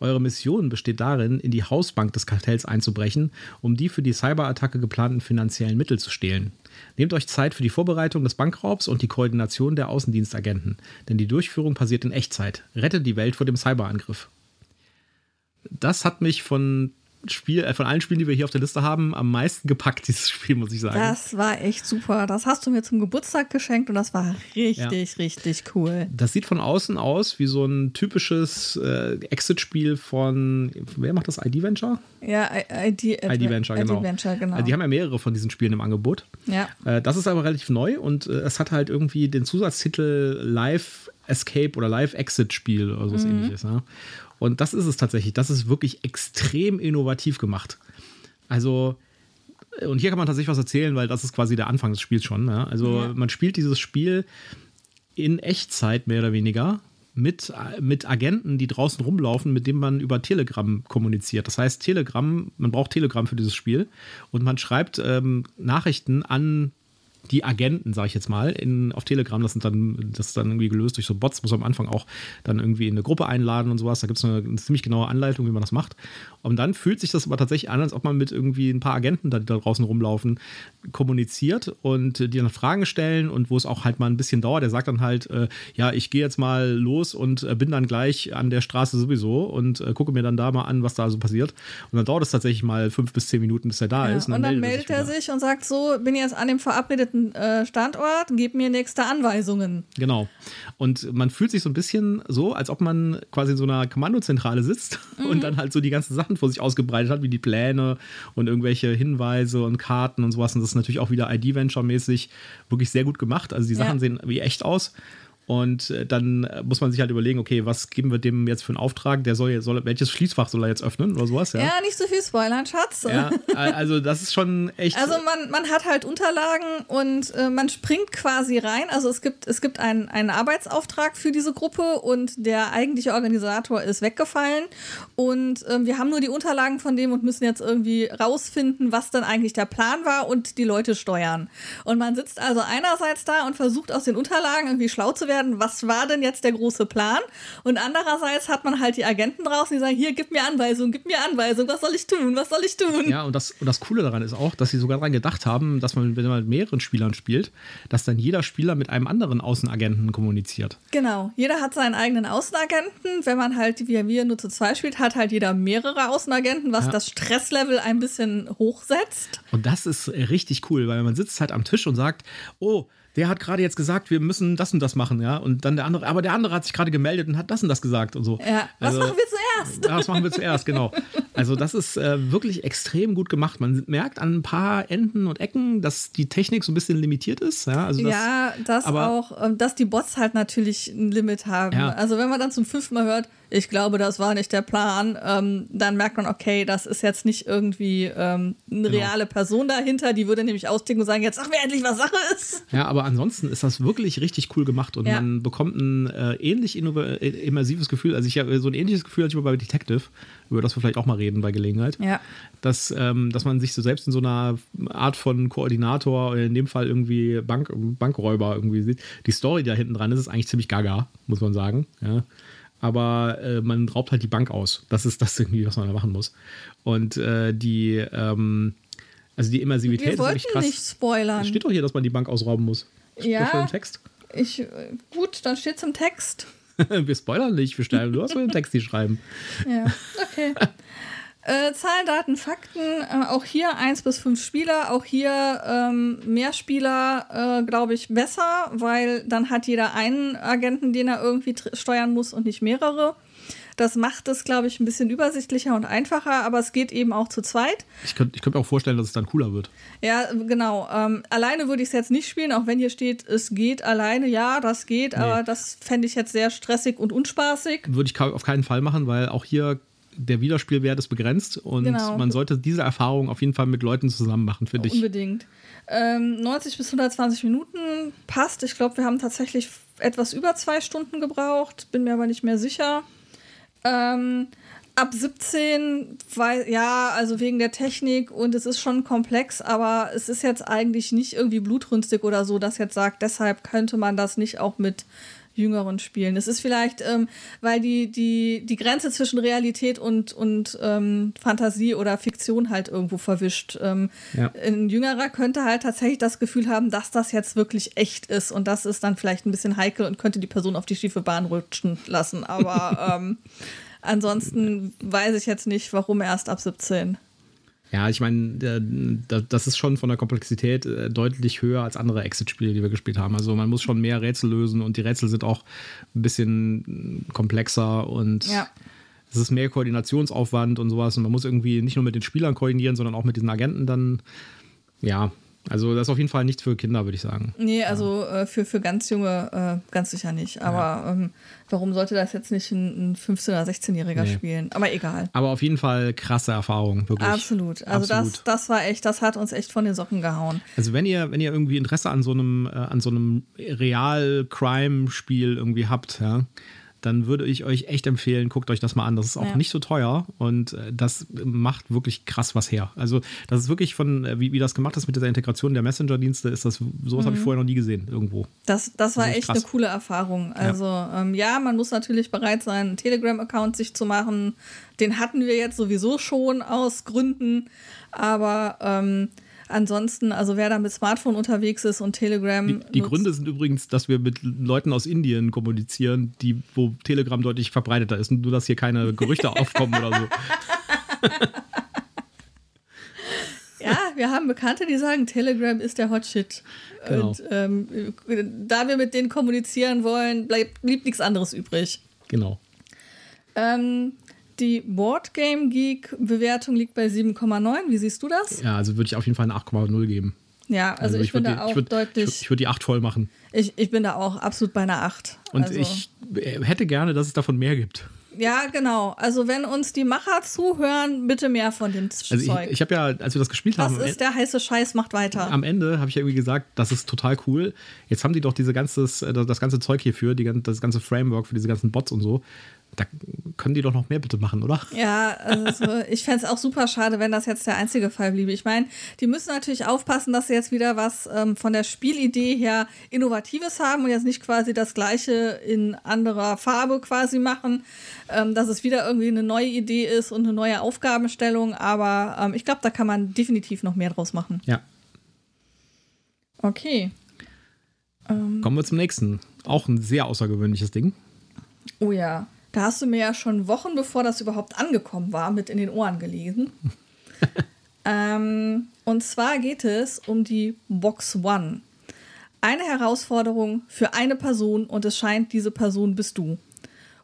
Eure Mission besteht darin, in die Hausbank des Kartells einzubrechen, um die für die Cyberattacke geplanten finanziellen Mittel zu stehlen. Nehmt euch Zeit für die Vorbereitung des Bankraubs und die Koordination der Außendienstagenten, denn die Durchführung passiert in Echtzeit. Rettet die Welt vor dem Cyberangriff. Das hat mich von Spiel, äh, von allen Spielen, die wir hier auf der Liste haben, am meisten gepackt, dieses Spiel, muss ich sagen. Das war echt super. Das hast du mir zum Geburtstag geschenkt und das war richtig, ja. richtig cool. Das sieht von außen aus wie so ein typisches äh, Exit-Spiel von, wer macht das? ID Venture? Ja, ID, ID Venture, genau. Venture, genau. Also die haben ja mehrere von diesen Spielen im Angebot. Ja. Äh, das ist aber relativ neu und äh, es hat halt irgendwie den Zusatztitel Live Escape oder Live Exit Spiel oder so mhm. ähnliches. Ne? Und das ist es tatsächlich. Das ist wirklich extrem innovativ gemacht. Also, und hier kann man tatsächlich was erzählen, weil das ist quasi der Anfang des Spiels schon. Ne? Also, ja. man spielt dieses Spiel in Echtzeit mehr oder weniger mit, mit Agenten, die draußen rumlaufen, mit denen man über Telegram kommuniziert. Das heißt, Telegram, man braucht Telegram für dieses Spiel und man schreibt ähm, Nachrichten an die Agenten, sage ich jetzt mal, in, auf Telegram, das sind dann, das ist dann irgendwie gelöst durch so Bots, muss man am Anfang auch dann irgendwie in eine Gruppe einladen und sowas. Da gibt es eine, eine, ziemlich genaue Anleitung, wie man das macht. Und dann fühlt sich das aber tatsächlich an, als ob man mit irgendwie ein paar Agenten, die da draußen rumlaufen, kommuniziert und die dann Fragen stellen und wo es auch halt mal ein bisschen dauert. Der sagt dann halt, äh, ja, ich gehe jetzt mal los und äh, bin dann gleich an der Straße sowieso und äh, gucke mir dann da mal an, was da so passiert. Und dann dauert es tatsächlich mal fünf bis zehn Minuten, bis er da ja, ist. Und dann, und dann meldet er sich, er sich und sagt so, bin jetzt an dem verabredeten bestimmten äh, Standort, gib mir nächste Anweisungen. Genau. Und man fühlt sich so ein bisschen so, als ob man quasi in so einer Kommandozentrale sitzt mhm. und dann halt so die ganzen Sachen vor sich ausgebreitet hat, wie die Pläne und irgendwelche Hinweise und Karten und sowas. Und das ist natürlich auch wieder ID-Venture-mäßig wirklich sehr gut gemacht. Also die Sachen ja. sehen wie echt aus. Und äh, dann äh, muss man sich halt überlegen, okay, was geben wir dem jetzt für einen Auftrag? Der soll, soll welches Schließfach soll er jetzt öffnen oder sowas? Ja, ja nicht so viel spoilern, Schatz. Ja, also das ist schon echt. Also man, man hat halt Unterlagen und äh, man springt quasi rein. Also es gibt, es gibt einen, einen Arbeitsauftrag für diese Gruppe und der eigentliche Organisator ist weggefallen. Und äh, wir haben nur die Unterlagen von dem und müssen jetzt irgendwie rausfinden, was dann eigentlich der Plan war und die Leute steuern. Und man sitzt also einerseits da und versucht aus den Unterlagen irgendwie schlau zu werden werden, was war denn jetzt der große Plan? Und andererseits hat man halt die Agenten draußen, die sagen, hier, gib mir Anweisungen, gib mir Anweisungen, was soll ich tun, was soll ich tun? Ja, und das, und das Coole daran ist auch, dass sie sogar daran gedacht haben, dass man, wenn man mit mehreren Spielern spielt, dass dann jeder Spieler mit einem anderen Außenagenten kommuniziert. Genau, jeder hat seinen eigenen Außenagenten. Wenn man halt, wie wir nur zu zwei spielt, hat halt jeder mehrere Außenagenten, was ja. das Stresslevel ein bisschen hochsetzt. Und das ist richtig cool, weil man sitzt halt am Tisch und sagt, oh, der hat gerade jetzt gesagt, wir müssen das und das machen, ja. Und dann der andere, aber der andere hat sich gerade gemeldet und hat das und das gesagt und so. Ja, was also, machen wir zuerst? Ja, was machen wir zuerst, genau. Also, das ist äh, wirklich extrem gut gemacht. Man merkt an ein paar Enden und Ecken, dass die Technik so ein bisschen limitiert ist. Ja, also das, ja, das aber, auch, ähm, dass die Bots halt natürlich ein Limit haben. Ja. Also, wenn man dann zum fünften Mal hört, ich glaube, das war nicht der Plan, ähm, dann merkt man, okay, das ist jetzt nicht irgendwie ähm, eine genau. reale Person dahinter, die würde nämlich austicken und sagen, jetzt sag mir endlich, was Sache ist. Ja, aber ansonsten ist das wirklich richtig cool gemacht und ja. man bekommt ein äh, ähnlich äh, immersives Gefühl. Also ich habe so ein ähnliches Gefühl als ich bei Detective, über das wir vielleicht auch mal reden bei Gelegenheit. Ja. Dass, ähm, dass man sich so selbst in so einer Art von Koordinator, in dem Fall irgendwie Bank, Bankräuber irgendwie sieht. Die Story da hinten dran ist, ist eigentlich ziemlich gaga, muss man sagen. Ja aber äh, man raubt halt die Bank aus. Das ist das irgendwie, was man da machen muss. Und äh, die, ähm, also die Immersivität Wir wollten ist krass. nicht spoilern. Es steht doch hier, dass man die Bank ausrauben muss. Steht ja. im Text. Ich, äh, gut, dann steht es im Text. wir spoilern nicht, wir stellen, du hast dem Text die schreiben. Ja, okay. Äh, Zahlen, Daten, Fakten. Äh, auch hier 1 bis 5 Spieler. Auch hier ähm, mehr Spieler, äh, glaube ich, besser, weil dann hat jeder einen Agenten, den er irgendwie steuern muss und nicht mehrere. Das macht es, glaube ich, ein bisschen übersichtlicher und einfacher, aber es geht eben auch zu zweit. Ich könnte könnt mir auch vorstellen, dass es dann cooler wird. Ja, genau. Ähm, alleine würde ich es jetzt nicht spielen, auch wenn hier steht, es geht alleine. Ja, das geht, nee. aber das fände ich jetzt sehr stressig und unspaßig. Würde ich auf keinen Fall machen, weil auch hier der Wiederspielwert ist begrenzt und genau. man sollte diese Erfahrung auf jeden Fall mit Leuten zusammen machen, finde ich. Unbedingt. Ähm, 90 bis 120 Minuten passt. Ich glaube, wir haben tatsächlich etwas über zwei Stunden gebraucht, bin mir aber nicht mehr sicher. Ähm, ab 17, weil, ja, also wegen der Technik und es ist schon komplex, aber es ist jetzt eigentlich nicht irgendwie blutrünstig oder so, dass jetzt sagt, deshalb könnte man das nicht auch mit jüngeren spielen. Es ist vielleicht, ähm, weil die, die, die Grenze zwischen Realität und, und ähm, Fantasie oder Fiktion halt irgendwo verwischt. Ähm, ja. Ein Jüngerer könnte halt tatsächlich das Gefühl haben, dass das jetzt wirklich echt ist und das ist dann vielleicht ein bisschen heikel und könnte die Person auf die schiefe Bahn rutschen lassen. Aber ähm, ansonsten weiß ich jetzt nicht, warum erst ab 17. Ja, ich meine, das ist schon von der Komplexität äh, deutlich höher als andere Exit-Spiele, die wir gespielt haben. Also man muss schon mehr Rätsel lösen und die Rätsel sind auch ein bisschen komplexer und ja. es ist mehr Koordinationsaufwand und sowas. Und man muss irgendwie nicht nur mit den Spielern koordinieren, sondern auch mit diesen Agenten dann. Ja, also das ist auf jeden Fall nichts für Kinder, würde ich sagen. Nee, also ja. äh, für, für ganz junge äh, ganz sicher nicht. Aber ja. ähm, warum sollte das jetzt nicht ein, ein 15- oder 16-Jähriger nee. spielen? Aber egal. Aber auf jeden Fall krasse Erfahrung, wirklich. Absolut. Also Absolut. Das, das war echt, das hat uns echt von den Socken gehauen. Also wenn ihr, wenn ihr irgendwie Interesse an so einem, äh, an so einem Real-Crime-Spiel irgendwie habt, ja, dann würde ich euch echt empfehlen, guckt euch das mal an. Das ist auch ja. nicht so teuer und äh, das macht wirklich krass was her. Also, das ist wirklich von, äh, wie, wie das gemacht ist mit dieser Integration der Messenger-Dienste, ist das, sowas mhm. habe ich vorher noch nie gesehen irgendwo. Das, das war das echt krass. eine coole Erfahrung. Also, ja. Ähm, ja, man muss natürlich bereit sein, einen Telegram-Account sich zu machen. Den hatten wir jetzt sowieso schon aus Gründen, aber ähm, Ansonsten, also wer da mit Smartphone unterwegs ist und Telegram. Die, die Gründe sind übrigens, dass wir mit Leuten aus Indien kommunizieren, die, wo Telegram deutlich verbreiteter ist und nur, dass hier keine Gerüchte aufkommen oder so. Ja, wir haben Bekannte, die sagen, Telegram ist der Hot Shit. Genau. Und ähm, da wir mit denen kommunizieren wollen, bleibt, blieb nichts anderes übrig. Genau. Ähm, die Boardgame Geek Bewertung liegt bei 7,9. Wie siehst du das? Ja, also würde ich auf jeden Fall eine 8,0 geben. Ja, also, also ich, ich bin da auch ich würd, deutlich. Ich, ich würde die 8 voll machen. Ich, ich bin da auch absolut bei einer 8. Und also. ich hätte gerne, dass es davon mehr gibt. Ja, genau. Also wenn uns die Macher zuhören, bitte mehr von dem also Zeug. Ich, ich habe ja, als wir das gespielt Was haben. Was ist der heiße Scheiß, macht weiter. Am Ende habe ich ja irgendwie gesagt, das ist total cool. Jetzt haben die doch diese ganzes, äh, das ganze Zeug hierfür, die, das ganze Framework für diese ganzen Bots und so. Da können die doch noch mehr bitte machen, oder? Ja, also ich fände es auch super schade, wenn das jetzt der einzige Fall bliebe. Ich meine, die müssen natürlich aufpassen, dass sie jetzt wieder was ähm, von der Spielidee her Innovatives haben und jetzt nicht quasi das gleiche in anderer Farbe quasi machen, ähm, dass es wieder irgendwie eine neue Idee ist und eine neue Aufgabenstellung. Aber ähm, ich glaube, da kann man definitiv noch mehr draus machen. Ja. Okay. Ähm. Kommen wir zum nächsten. Auch ein sehr außergewöhnliches Ding. Oh ja. Da hast du mir ja schon Wochen bevor das überhaupt angekommen war, mit in den Ohren gelesen. ähm, und zwar geht es um die Box One. Eine Herausforderung für eine Person und es scheint, diese Person bist du.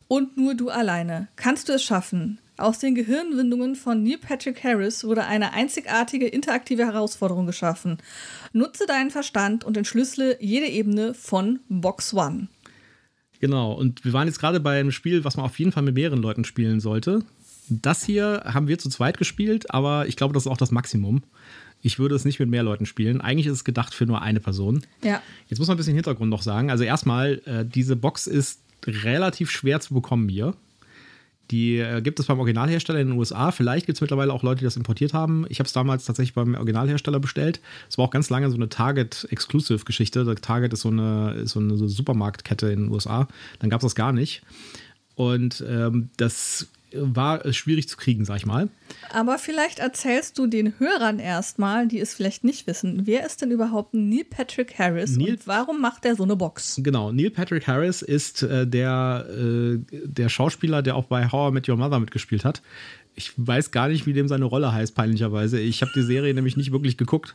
Und nur du alleine. Kannst du es schaffen? Aus den Gehirnwindungen von Neil Patrick Harris wurde eine einzigartige interaktive Herausforderung geschaffen. Nutze deinen Verstand und entschlüssele jede Ebene von Box One. Genau, und wir waren jetzt gerade bei einem Spiel, was man auf jeden Fall mit mehreren Leuten spielen sollte. Das hier haben wir zu zweit gespielt, aber ich glaube, das ist auch das Maximum. Ich würde es nicht mit mehr Leuten spielen. Eigentlich ist es gedacht für nur eine Person. Ja. Jetzt muss man ein bisschen Hintergrund noch sagen. Also erstmal, äh, diese Box ist relativ schwer zu bekommen hier. Die äh, gibt es beim Originalhersteller in den USA. Vielleicht gibt es mittlerweile auch Leute, die das importiert haben. Ich habe es damals tatsächlich beim Originalhersteller bestellt. Es war auch ganz lange so eine Target-Exclusive-Geschichte. Target ist so eine, ist so eine Supermarktkette in den USA. Dann gab es das gar nicht. Und ähm, das war schwierig zu kriegen, sag ich mal. Aber vielleicht erzählst du den Hörern erstmal, die es vielleicht nicht wissen, wer ist denn überhaupt Neil Patrick Harris Neil, und warum macht er so eine Box? Genau, Neil Patrick Harris ist äh, der, äh, der Schauspieler, der auch bei How I Met Your Mother mitgespielt hat. Ich weiß gar nicht, wie dem seine Rolle heißt, peinlicherweise. Ich habe die Serie nämlich nicht wirklich geguckt.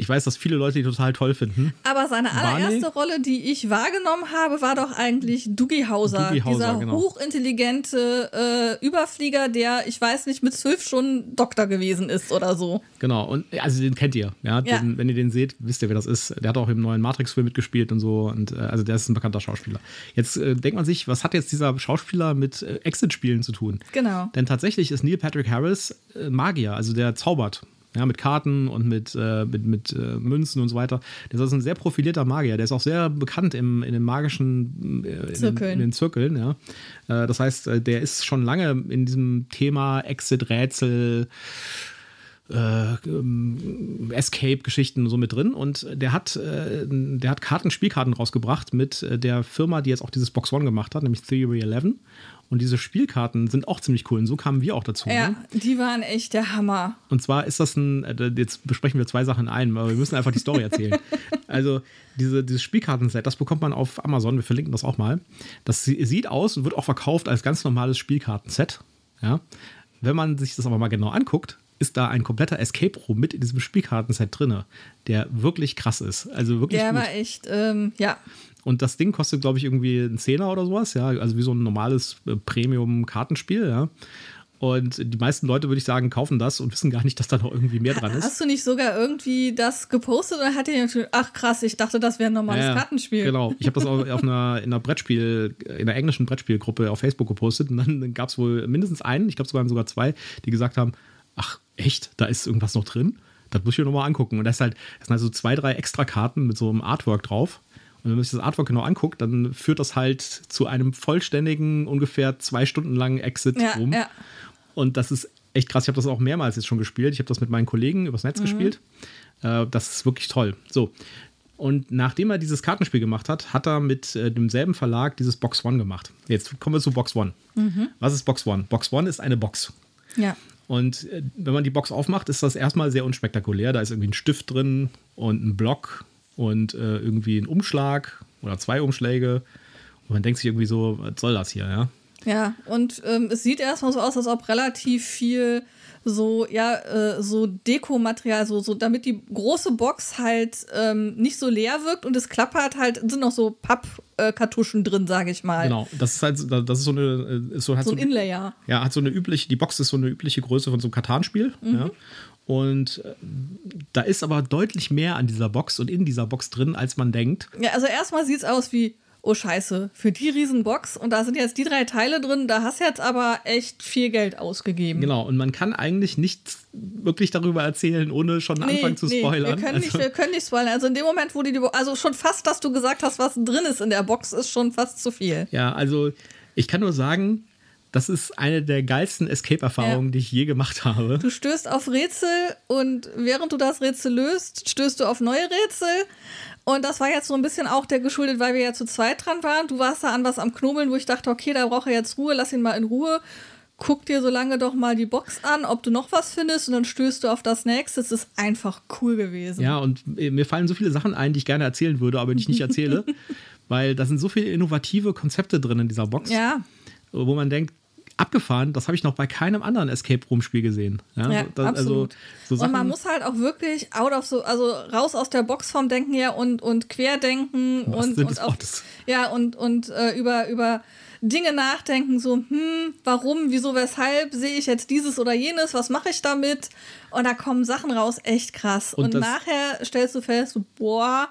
Ich weiß, dass viele Leute die total toll finden. Aber seine allererste Barney? Rolle, die ich wahrgenommen habe, war doch eigentlich Dougie Hauser. Dougie Hauser dieser genau. hochintelligente äh, Überflieger, der, ich weiß nicht, mit zwölf schon Doktor gewesen ist oder so. Genau, und also den kennt ihr. Ja? ja. Den, wenn ihr den seht, wisst ihr, wer das ist. Der hat auch im neuen Matrix-Film mitgespielt und so. Und äh, also der ist ein bekannter Schauspieler. Jetzt äh, denkt man sich, was hat jetzt dieser Schauspieler mit äh, Exit-Spielen zu tun? Genau. Denn tatsächlich ist Neil Patrick Harris äh, Magier, also der zaubert ja, mit Karten und mit, äh, mit, mit äh, Münzen und so weiter. Der ist ein sehr profilierter Magier. Der ist auch sehr bekannt im, in den magischen äh, Zirkeln. In, den, Zirkeln. Ja. Äh, das heißt, äh, der ist schon lange in diesem Thema Exit-Rätsel. Äh, ähm, Escape-Geschichten so mit drin und der hat, der hat Karten, Spielkarten rausgebracht mit der Firma, die jetzt auch dieses Box One gemacht hat, nämlich Theory 11. Und diese Spielkarten sind auch ziemlich cool. Und so kamen wir auch dazu. Ja, Ne? die waren echt der Hammer. Und zwar ist das ein, äh, jetzt besprechen wir zwei Sachen in einem, aber wir müssen einfach die Story erzählen. also diese, dieses Spielkartenset, das bekommt man auf Amazon, wir verlinken das auch mal. Das sie- sieht aus und wird auch verkauft als ganz normales Spielkartenset. Ja. Wenn man sich das aber mal genau anguckt, ist da ein kompletter Escape Room mit in diesem Spielkartenset drin, der wirklich krass ist. Also wirklich Der gut. war echt, ähm, ja. Und das Ding kostet, glaube ich, irgendwie einen Zehner oder sowas, ja. Also wie so ein normales äh, Premium-Kartenspiel, ja. Und die meisten Leute, würde ich sagen, kaufen das und wissen gar nicht, dass da noch irgendwie mehr dran ist. Hast du nicht sogar irgendwie das gepostet oder hat dir gedacht, ach krass, ich dachte, das wäre ein normales Ja, Kartenspiel. Genau. Ich habe das auch auf einer, in einer Brettspiel, in einer englischen Brettspielgruppe auf Facebook gepostet und dann gab es wohl mindestens einen, ich glaube sogar sogar zwei, die gesagt haben, ach echt, da ist irgendwas noch drin? Das muss ich mir nochmal angucken. Und das ist halt, das sind halt so zwei, drei extra Karten mit so einem Artwork drauf. Und wenn man sich das Artwork genau anguckt, dann führt das halt zu einem vollständigen, ungefähr zwei Stunden langen Exit Ja, rum. ja. Und das ist echt krass. Ich habe das auch mehrmals jetzt schon gespielt. Ich habe das mit meinen Kollegen übers Mhm. Netz gespielt. Äh, das ist wirklich toll. So. Und nachdem er dieses Kartenspiel gemacht hat, hat er mit äh, demselben Verlag dieses Box One gemacht. Jetzt kommen wir zu Box One. Mhm. Was ist Box One? Box One ist eine Box. Ja. Und äh, wenn man die Box aufmacht, ist das erstmal sehr unspektakulär. Da ist irgendwie ein Stift drin und ein Block und äh, irgendwie ein Umschlag oder zwei Umschläge. Und man denkt sich irgendwie so, was soll das hier, ja? Ja, und ähm, es sieht erstmal so aus, als ob relativ viel so, ja, äh, so Dekomaterial, so, so, damit die große Box halt ähm, nicht so leer wirkt und es klappert halt, sind noch so Pappkartuschen drin, sage ich mal. Genau. Das ist halt, das ist so eine, ist so, halt So so ein Inlayer. Ja, hat so eine übliche, die Box ist so eine übliche Größe von so einem Katan-Spiel. Ja. Und äh, da ist aber deutlich mehr an dieser Box und in dieser Box drin, als man denkt. Ja, also erstmal sieht es aus wie, oh Scheiße, für die Riesenbox und da sind jetzt die drei Teile drin, da hast du jetzt aber echt viel Geld ausgegeben. Genau, und man kann eigentlich nichts wirklich darüber erzählen, ohne schon anfangen zu spoilern. Wir können, nicht, Also- wir können nicht spoilern. Also in dem Moment, wo die, also schon fast, dass du gesagt hast, was drin ist in der Box, ist schon fast zu viel. ja, also ich kann nur sagen, das ist eine der geilsten Escape-Erfahrungen, Ja. die ich je gemacht habe. Du stößt auf Rätsel und während du das Rätsel löst, stößt du auf neue Rätsel. Und das war jetzt so ein bisschen auch der geschuldet, weil wir ja zu zweit dran waren. Du warst da an was am Knobeln, wo ich dachte, okay, da braucht er jetzt Ruhe, lass ihn mal in Ruhe. Guck dir so lange doch mal die Box an, ob du noch was findest und dann stößt du auf das nächste. Es ist einfach cool gewesen. Ja, und äh, mir fallen so viele Sachen ein, die ich gerne erzählen würde, aber die ich nicht erzähle, weil da sind so viele innovative Konzepte drin in dieser Box. Ja, wo man denkt, abgefahren, das habe ich noch bei keinem anderen Escape Room Spiel gesehen. Ja, Ja, das, absolut. so und man muss halt auch wirklich out of so, also raus aus der Box vom Denken her und, und querdenken wahrsten und, und auf, ja und, und äh, über, über Dinge nachdenken, so, hm, warum, wieso, weshalb sehe ich jetzt dieses oder jenes, was mache ich damit? Und da kommen Sachen raus, echt krass. Und Und, nachher stellst du fest, so, boah,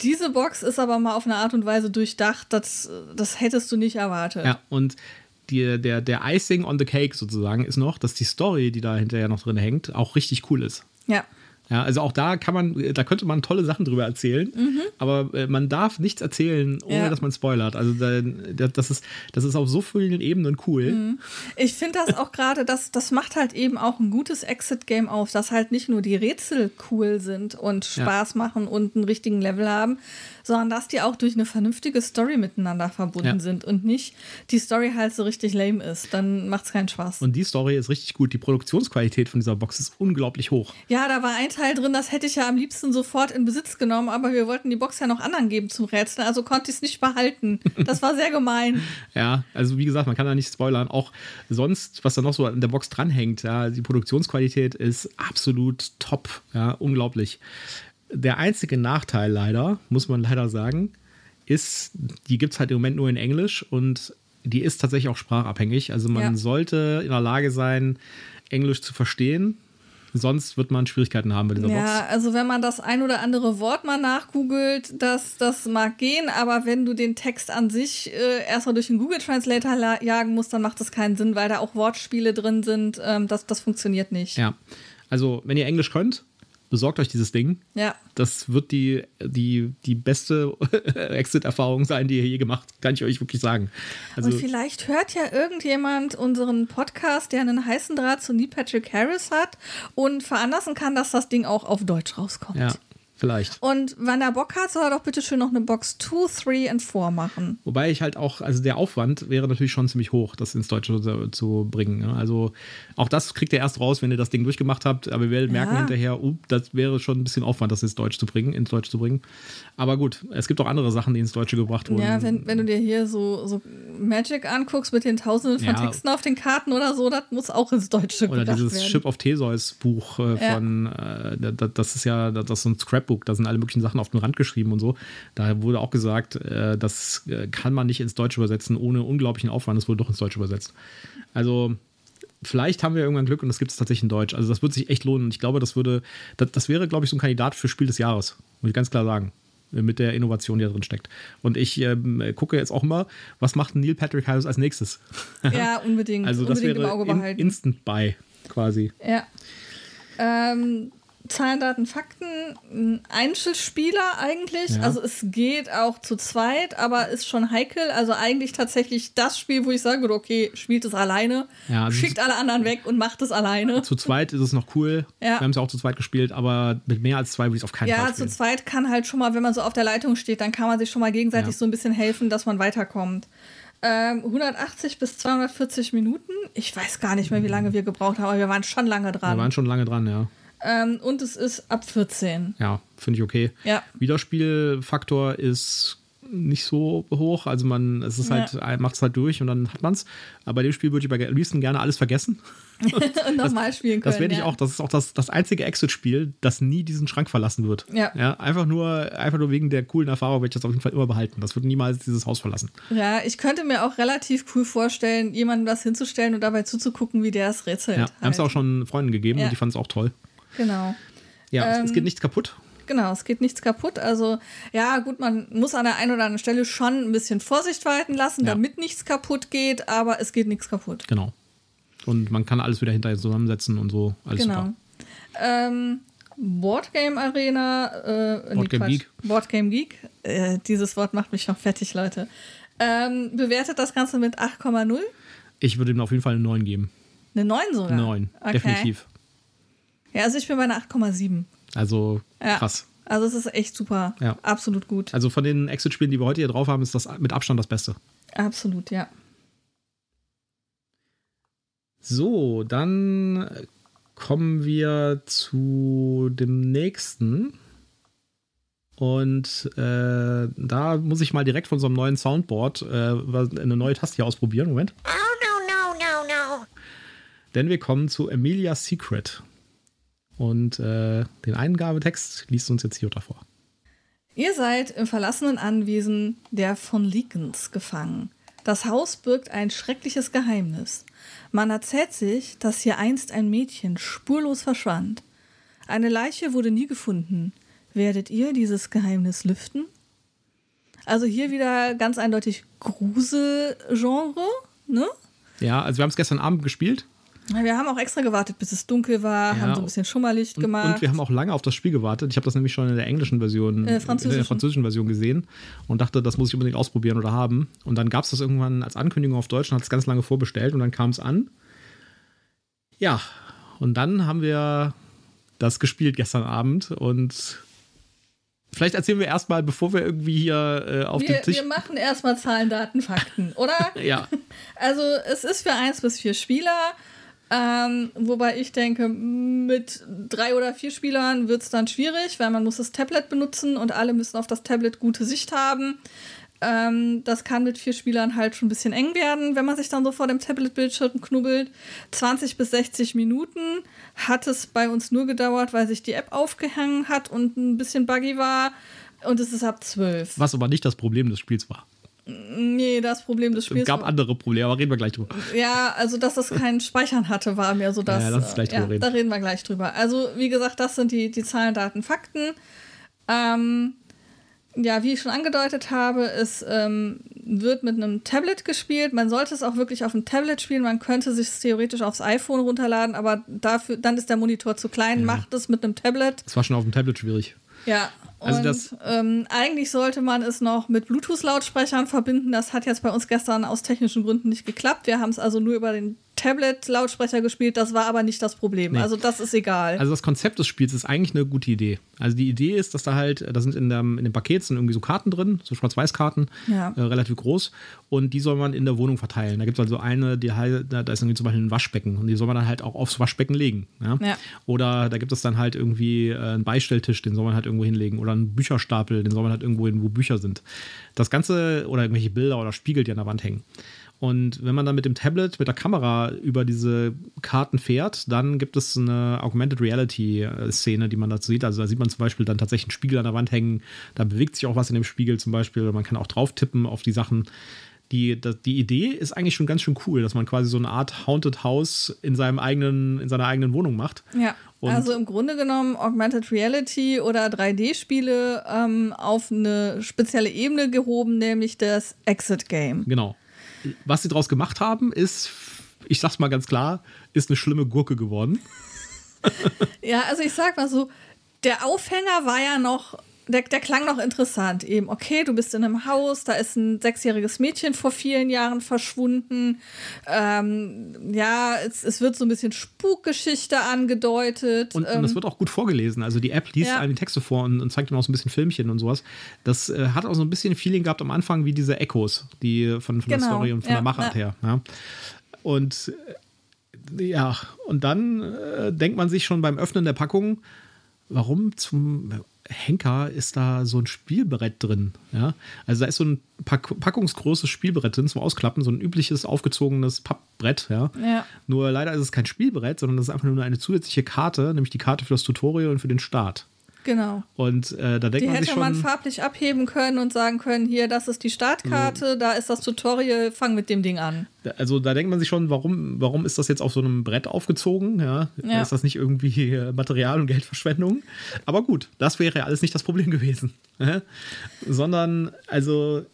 diese Box ist aber mal auf eine Art und Weise durchdacht, das, das hättest du nicht erwartet. ja, und die, der, der Icing on the Cake sozusagen ist noch, dass die Story, die da hinterher noch drin hängt, auch richtig cool ist. ja. Ja, also auch da kann man, da könnte man tolle Sachen drüber erzählen, aber äh, man darf nichts erzählen, ohne Mhm. Ja. dass man spoilert. Also da, da, das, ist, das ist auf so vielen Ebenen cool. Mhm. Ich finde das auch gerade, das, das macht halt eben auch ein gutes Exit-Game auf, dass halt nicht nur die Rätsel cool sind und Spaß machen und einen richtigen Level haben, sondern dass die auch durch eine vernünftige Story miteinander verbunden Ja. sind und nicht die Story halt so richtig lame ist. Dann macht es keinen Spaß. Und die Story ist richtig gut. Die Produktionsqualität von dieser Box ist unglaublich hoch. ja, da war ein Teil drin, das hätte ich ja am liebsten sofort in Besitz genommen, aber wir wollten die Box ja noch anderen geben zum Rätseln, also konnte ich es nicht behalten. Das war sehr gemein. Ja, also wie gesagt, man kann da nicht spoilern. Auch sonst, was da noch so an der Box dranhängt, ja, die Produktionsqualität ist absolut top, ja, unglaublich. Der einzige Nachteil leider, muss man leider sagen, ist, die gibt es halt im Moment nur in Englisch und die ist tatsächlich auch sprachabhängig. Also man Ja. sollte in der Lage sein, Englisch zu verstehen. Sonst wird man Schwierigkeiten haben bei dieser Ja, Box. also wenn man das ein oder andere Wort mal nachgoogelt, das, das mag gehen, aber wenn du den Text an sich äh, erstmal durch den Google Translator la- jagen musst, dann macht das keinen Sinn, weil da auch Wortspiele drin sind. Ähm, das, das funktioniert nicht. Ja. Also, wenn ihr Englisch könnt, besorgt euch dieses Ding. Ja. Das wird die, die, die beste Exit-Erfahrung sein, die ihr je gemacht, kann ich euch wirklich sagen. Also, Und vielleicht hört ja irgendjemand unseren Podcast, der einen heißen Draht zu Neil Patrick Harris hat und veranlassen kann, dass das Ding auch auf Deutsch rauskommt. ja, vielleicht. Und wenn er Bock hat, soll er doch bitte schön noch eine Box 2, 3 und 4 machen. Wobei ich halt auch, also der Aufwand wäre natürlich schon ziemlich hoch, das ins Deutsche zu, bringen. ne? Also auch das kriegt ihr erst raus, wenn ihr das Ding durchgemacht habt, aber wir werden merken Ja. hinterher, uh, das wäre schon ein bisschen Aufwand, das ins Deutsch zu bringen, ins Deutsch zu bringen. Aber gut, es gibt auch andere Sachen, die ins Deutsche gebracht wurden. Ja, wenn, wenn du dir hier so, so Magic anguckst mit den Tausenden von Ja. Texten auf den Karten oder so, das muss auch ins Deutsche Oder gebracht dieses werden. Ship of Theseus Buch äh, Ja. von, äh, da- da- das ist ja, das ist so ein Scrapbook, da sind alle möglichen Sachen auf den Rand geschrieben und so. Da wurde auch gesagt, äh, das äh, kann man nicht ins Deutsche übersetzen ohne unglaublichen Aufwand. Das wurde doch ins Deutsche übersetzt. Also vielleicht haben wir irgendwann Glück und das gibt es tatsächlich in Deutsch. Also das würde sich echt lohnen. Und ich glaube, das würde, das, das wäre, glaube ich, so ein Kandidat für Spiel des Jahres. Muss ich ganz klar sagen. Mit der Innovation, die da drin steckt. Und ich ähm, gucke jetzt auch immer, was macht Neil Patrick Harris als nächstes? Ja, unbedingt. Also das unbedingt im wäre Auge in, behalten. Instant Buy quasi. Ja. Ähm, Zahlen, Daten, Fakten, ein Einzelspieler eigentlich. Ja. Also es geht auch zu zweit, aber ist schon heikel. Also eigentlich tatsächlich das Spiel, wo ich würde, okay, spielt es alleine, Ja, also schickt alle anderen weg und macht es alleine. Zu zweit ist es noch cool. Ja. Wir haben es ja auch zu zweit gespielt, aber mit mehr als zwei würde ich es auf keinen Ja, Fall zu spielen. zweit kann halt schon mal, wenn man so auf der Leitung steht, dann kann man sich schon mal gegenseitig Ja. so ein bisschen helfen, dass man weiterkommt. Ähm, 180 bis 240 Minuten. Ich weiß gar nicht mehr, wie lange wir gebraucht haben, aber wir waren schon lange Wir dran. waren schon lange dran, ja. Ähm, und es ist ab 14. Ja, finde ich okay. Ja. Wiederspielfaktor ist nicht so hoch. Also man, es ist halt, macht es halt durch und dann hat man es. Aber bei dem Spiel würde ich bei am liebsten gerne alles vergessen. und nochmal spielen können. Das werde ich ja. auch, das ist auch das, das einzige Exit-Spiel, das nie diesen Schrank verlassen wird. Ja. einfach nur, einfach nur wegen der coolen Erfahrung werde ich das auf jeden Fall immer behalten. Das wird niemals dieses Haus verlassen. Ja, ich könnte mir auch relativ cool vorstellen, jemandem das hinzustellen und dabei zuzugucken, wie der es rätselt. Ja, wir haben es halt. auch schon Freunden gegeben Ja. und die fanden es auch toll. Genau. Ja, es- es Ähm, geht nichts kaputt. Genau, es geht nichts kaputt. Also, ja, gut, man muss an der einen oder anderen Stelle schon ein bisschen Vorsicht walten lassen, Ja. damit nichts kaputt geht, aber es geht nichts kaputt. Genau. Und man kann alles wieder hinterher zusammensetzen und so. Alles Genau. super. Ähm, Boardgame Arena, äh, nee, Boardgame Quatsch. Geek. Boardgame Geek. Äh, dieses Wort macht mich noch fertig, Leute. Ähm, bewertet das Ganze mit 8,0. Ich würde ihm auf jeden Fall eine 9 geben. Eine 9 sogar. Eine 9, Okay. definitiv. Ja, also ich bin bei einer 8,7. Also Ja. krass. Also es ist echt super. Ja. Absolut gut. Also von den Exit-Spielen, die wir heute hier drauf haben, ist das mit Abstand das Beste. Absolut, ja. So, dann kommen wir zu dem nächsten. Und äh, da muss ich mal direkt von unserem neuen Soundboard äh, eine neue Taste hier ausprobieren. Moment. Oh, no, no, no, no. Denn wir kommen zu Amelia's Secret. Und äh, den Eingabetext liest uns jetzt Jutta vor. Ihr seid im verlassenen Anwesen der von Leakens gefangen. Das Haus birgt ein schreckliches Geheimnis. Man erzählt sich, dass hier einst ein Mädchen spurlos verschwand. Eine Leiche wurde nie gefunden. Werdet ihr dieses Geheimnis lüften? Also hier wieder ganz eindeutig Gruselgenre, ne? Ja, also wir haben es gestern Abend gespielt. Wir haben auch extra gewartet, bis es dunkel war, Ja, haben so ein bisschen Schummerlicht Und, gemacht. und wir haben auch lange auf das Spiel gewartet. Ich habe das nämlich schon in der englischen Version, Äh, in der französischen Version gesehen und dachte, das muss ich unbedingt ausprobieren oder haben. Und dann gab es das irgendwann als Ankündigung auf Deutsch und hat es ganz lange vorbestellt und dann kam es an. Ja, und dann haben wir das gespielt gestern Abend und vielleicht erzählen wir erstmal, bevor wir irgendwie hier äh, auf wir, den Tisch. wir machen erstmal Zahlen, Daten, Fakten, oder? ja, Also es ist für eins bis vier Spieler, ähm, wobei ich denke, mit drei oder vier Spielern wird es dann schwierig, weil man muss das Tablet benutzen und alle müssen auf das Tablet gute Sicht haben. Ähm, das kann mit vier Spielern halt schon ein bisschen eng werden, wenn man sich dann so vor dem Tablet-Bildschirm knubbelt. 20 bis 60 Minuten hat es bei uns nur gedauert, weil sich die App aufgehangen hat und ein bisschen buggy war. Und es ist ab 12. was aber nicht das Problem des Spiels war. Nee, das Problem des Es Spiels gab andere Probleme, aber reden wir gleich drüber. Ja, also dass das kein Speichern hatte, war mir so das. Ja, lass uns gleich äh, ja, drüber reden. Da reden wir gleich drüber. Also, wie gesagt, das sind die, die Zahlen, Daten, Fakten. Ähm, ja, wie ich schon angedeutet habe, ist ähm, wird mit einem Tablet gespielt. Man sollte es auch wirklich auf dem Tablet spielen. Man könnte sich theoretisch aufs iPhone runterladen, aber dafür, dann ist der Monitor zu klein. Ja. Macht es mit einem Tablet. Das war schon auf dem Tablet schwierig. Ja. Also und das- ähm, eigentlich sollte man es noch mit Bluetooth-Lautsprechern verbinden. Das hat jetzt bei uns gestern aus technischen Gründen nicht geklappt. Wir haben es also nur über den Tablet-Lautsprecher gespielt. Das war aber nicht das Problem. Nee. Also das ist egal. Also das Konzept des Spiels ist eigentlich eine gute Idee. Also die Idee ist, dass da halt, da sind in, dem, in dem Paket sind irgendwie so Karten drin, so Schwarz-Weiß-Karten, Ja. äh, relativ groß. Und die soll man in der Wohnung verteilen. Da gibt es also eine, die halt, da ist irgendwie zum Beispiel ein Waschbecken und die soll man dann halt auch aufs Waschbecken legen. Ja? Ja. Oder da gibt es dann halt irgendwie äh, einen Beistelltisch, den soll man halt irgendwo hinlegen. Oder einen Bücherstapel, den soll man halt irgendwo hin, wo Bücher sind. Das Ganze, oder irgendwelche Bilder oder Spiegel, die an der Wand hängen. Und wenn man dann mit dem Tablet, mit der Kamera über diese Karten fährt, dann gibt es eine Augmented Reality äh, die man dazu sieht. Also da sieht man zum Beispiel dann tatsächlich einen Spiegel an der Wand hängen. Da bewegt sich auch was in dem Spiegel zum Beispiel. Man kann auch drauf tippen auf die Sachen. Die, die Idee ist eigentlich schon ganz schön cool, dass man quasi so eine Art Haunted House in seinem eigenen, in seiner eigenen Wohnung macht. Ja, Und- also im Grunde genommen Augmented Reality oder 3D-Spiele ähm, auf eine spezielle Ebene gehoben, nämlich das Exit Game. Genau. Was sie daraus gemacht haben, ist, ich sag's mal ganz klar, ist eine schlimme Gurke geworden. Ja, also ich sag mal so, der Aufhänger war ja noch, der, der klang noch interessant. Eben, okay, du bist in einem Haus, da ist ein sechsjähriges Mädchen vor vielen Jahren verschwunden. Ähm, ja, es, es wird so ein bisschen Spukgeschichte angedeutet. Und, ähm, und das wird auch gut vorgelesen. Also die App liest Ja. einem die Texte vor und, und zeigt dann auch so ein bisschen Filmchen und sowas. Das äh, hat auch so ein bisschen Feeling gehabt am Anfang wie diese Echos, die von, von der Genau, Story und von ja, der Machart ja. her. Ja. Und äh, ja, und dann äh, denkt man sich schon beim Öffnen der Packung, warum zum Henker ist da so ein Spielbrett drin? Ja? Also da ist so ein Pack packungsgroßes Spielbrett drin zum Ausklappen, so ein übliches aufgezogenes Pappbrett. Ja? Ja. Nur leider ist es kein Spielbrett, sondern das ist einfach nur eine zusätzliche Karte, nämlich die Karte für das Tutorial und für den Start. Genau. Und äh, da denkt Die man sich hätte schon. man farblich abheben können und sagen können, hier, das ist die Startkarte, da ist das Tutorial, fang mit dem Ding an. Also da denkt man sich schon, warum, warum ist das jetzt auf so einem Brett aufgezogen? Ja? Ja. Ist das nicht irgendwie äh, Material- und Geldverschwendung? Aber gut, das wäre ja alles nicht das Problem gewesen. Sondern, also,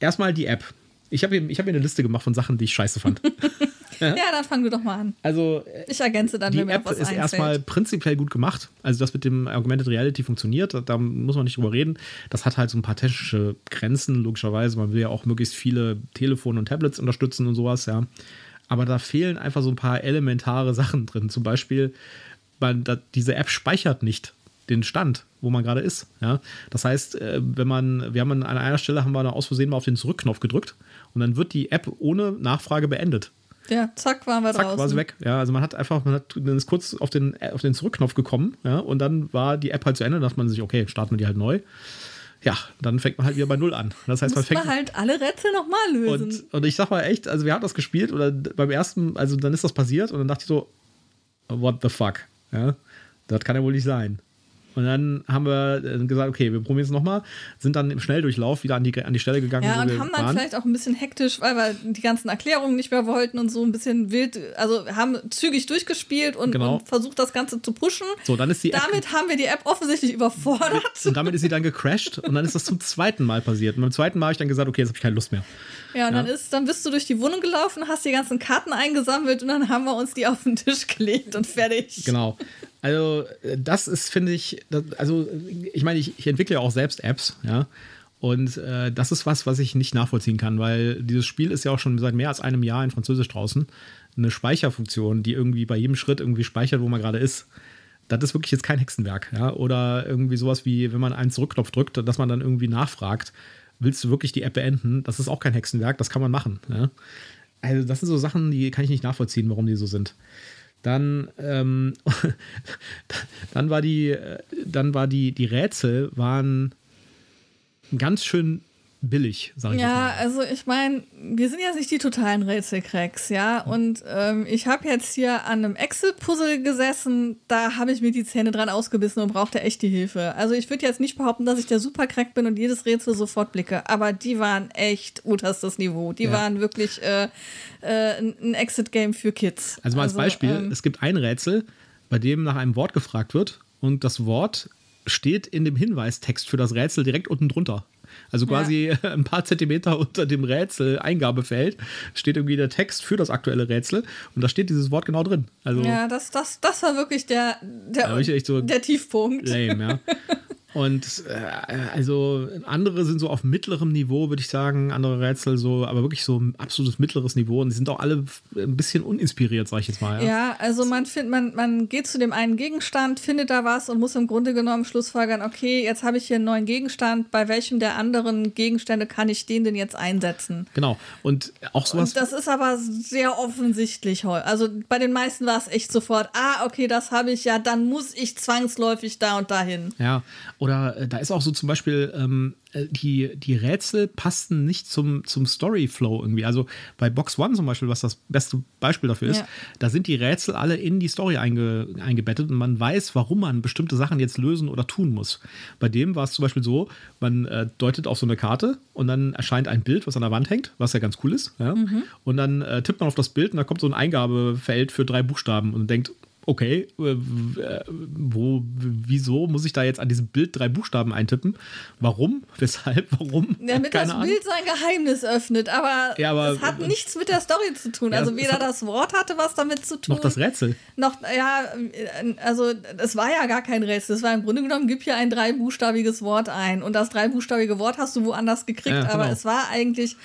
erstmal die App. Ich habe ich hab mir eine Liste gemacht von Sachen, die ich scheiße fand. Ja, dann fang du doch mal an. Also, Ich ergänze dann, die wenn mir App was ist einfällt. erstmal prinzipiell gut gemacht. Also das mit dem Augmented Reality funktioniert, da- da muss man nicht drüber reden. Das hat halt so ein paar technische Grenzen, logischerweise. Man will ja auch möglichst viele Telefone und Tablets unterstützen und sowas, ja. Aber da fehlen einfach so ein paar elementare Sachen drin. Zum Beispiel, man, da, diese App speichert nicht den Stand, wo man gerade ist. Ja? Das heißt, äh, wenn man, wir haben an einer Stelle haben wir da aus Versehen mal auf den Zurückknopf gedrückt und dann wird die App ohne Nachfrage beendet. Ja, zack, waren wir Zack, draußen. war sie weg. Ja, also man hat einfach, man hat, man ist kurz auf den, auf den Zurückknopf gekommen, ja, und dann war die App halt zu Ende, dann dachte man sich, okay, starten wir die halt neu. Ja, dann fängt man halt wieder bei Null an. Das heißt, man Muss fängt. man halt alle Rätsel nochmal lösen. und, und ich sag mal echt, also wir haben das gespielt oder beim ersten, also dann ist das passiert und dann dachte ich so, what the fuck? Ja, das kann ja wohl nicht sein. Und dann haben wir äh, gesagt, okay, wir probieren es nochmal, sind dann im Schnelldurchlauf wieder an die, an die Stelle gegangen, ja, und wir haben dann waren. vielleicht auch ein bisschen hektisch, weil wir die ganzen Erklärungen nicht mehr wollten und so ein bisschen wild, also haben zügig durchgespielt und, Genau. und versucht, das Ganze zu pushen. So, dann ist die App Damit haben wir die App offensichtlich überfordert. Und damit ist sie dann gecrashed und dann ist das zum zweiten Mal passiert. Und beim zweiten Mal habe ich dann gesagt, okay, jetzt habe ich keine Lust mehr. Ja, und Ja. dann ist, dann bist du durch die Wohnung gelaufen, hast die ganzen Karten eingesammelt und dann haben wir uns die auf den Tisch gelegt und fertig. Genau. Also, das ist, finde ich, das, also, ich meine, ich, ich entwickle ja auch selbst Apps, ja. Und äh, das ist was, was ich nicht nachvollziehen kann, weil dieses Spiel ist ja auch schon seit mehr als einem Jahr in Französisch draußen. Eine Speicherfunktion, die irgendwie bei jedem Schritt irgendwie speichert, wo man gerade ist. Das ist wirklich jetzt kein Hexenwerk, ja. Oder irgendwie sowas wie, wenn man einen Zurückknopf drückt, dass man dann irgendwie nachfragt, willst du wirklich die App beenden? Das ist auch kein Hexenwerk, das kann man machen, ja. Also, das sind so Sachen, die kann ich nicht nachvollziehen, warum die so sind. Dann, ähm, dann war die, äh, dann war die, die Rätsel waren ganz schön billig, sag ich Ja, mal. also ich meine, wir sind jetzt nicht die totalen Rätselcracks, ja. Und ähm, ich habe jetzt hier an einem Excel-Puzzle gesessen, da habe ich mir die Zähne dran ausgebissen und brauchte echt die Hilfe. Also ich würde jetzt nicht behaupten, dass ich der Supercrack bin und jedes Rätsel sofort blicke, aber die waren echt unterstes Niveau. Die Ja. waren wirklich äh, äh, ein Exit-Game für Kids. Also mal als Beispiel, ähm, es gibt ein Rätsel, bei dem nach einem Wort gefragt wird und das Wort steht in dem Hinweistext für das Rätsel direkt unten drunter. Also quasi ja. ein paar Zentimeter unter dem Rätsel Eingabefeld steht irgendwie der Text für das aktuelle Rätsel und da steht dieses Wort genau drin. Also ja, das, das, das war wirklich der, der, so der Tiefpunkt. Lame, ja. Und äh, also andere sind so auf mittlerem Niveau, würde ich sagen, andere Rätsel so, aber wirklich so ein absolutes mittleres Niveau und die sind auch alle ein bisschen uninspiriert, sag ich jetzt mal. Ja, ja also man findet, man, man geht zu dem einen Gegenstand, findet da was und muss im Grunde genommen schlussfolgern, okay, jetzt habe ich hier einen neuen Gegenstand, bei welchem der anderen Gegenstände kann ich den denn jetzt einsetzen? Genau. Und auch sowas. Und das ist aber sehr offensichtlich heute. Also bei den meisten war es echt sofort, ah, okay, das habe ich ja, dann muss ich zwangsläufig da und dahin. Ja. Oder äh, da ist auch so zum Beispiel, ähm, äh, die, die Rätsel passten nicht zum, zum Storyflow irgendwie. Also bei Box One zum Beispiel, was das beste Beispiel dafür ist, ja. da sind die Rätsel alle in die Story einge, eingebettet und man weiß, warum man bestimmte Sachen jetzt lösen oder tun muss. Bei dem war es zum Beispiel so, man äh, deutet auf so eine Karte und dann erscheint ein Bild, was an der Wand hängt, was ja ganz cool ist. Ja? Mhm. Und dann äh, tippt man auf das Bild und da kommt so ein Eingabefeld für drei Buchstaben und denkt, okay, äh, wo, wieso muss ich da jetzt an diesem Bild drei Buchstaben eintippen? Warum? Weshalb? Warum? Damit Keine das Ahnung. Bild sein Geheimnis öffnet, aber, ja, aber es hat nichts mit der Story zu tun. Ja, also weder das Wort hatte was damit zu tun. Noch das Rätsel. Noch, ja, also es war ja gar kein Rätsel. Es war im Grunde genommen, gib hier ein dreibuchstabiges Wort ein. Und das dreibuchstabige Wort hast du woanders gekriegt, ja, genau. aber es war eigentlich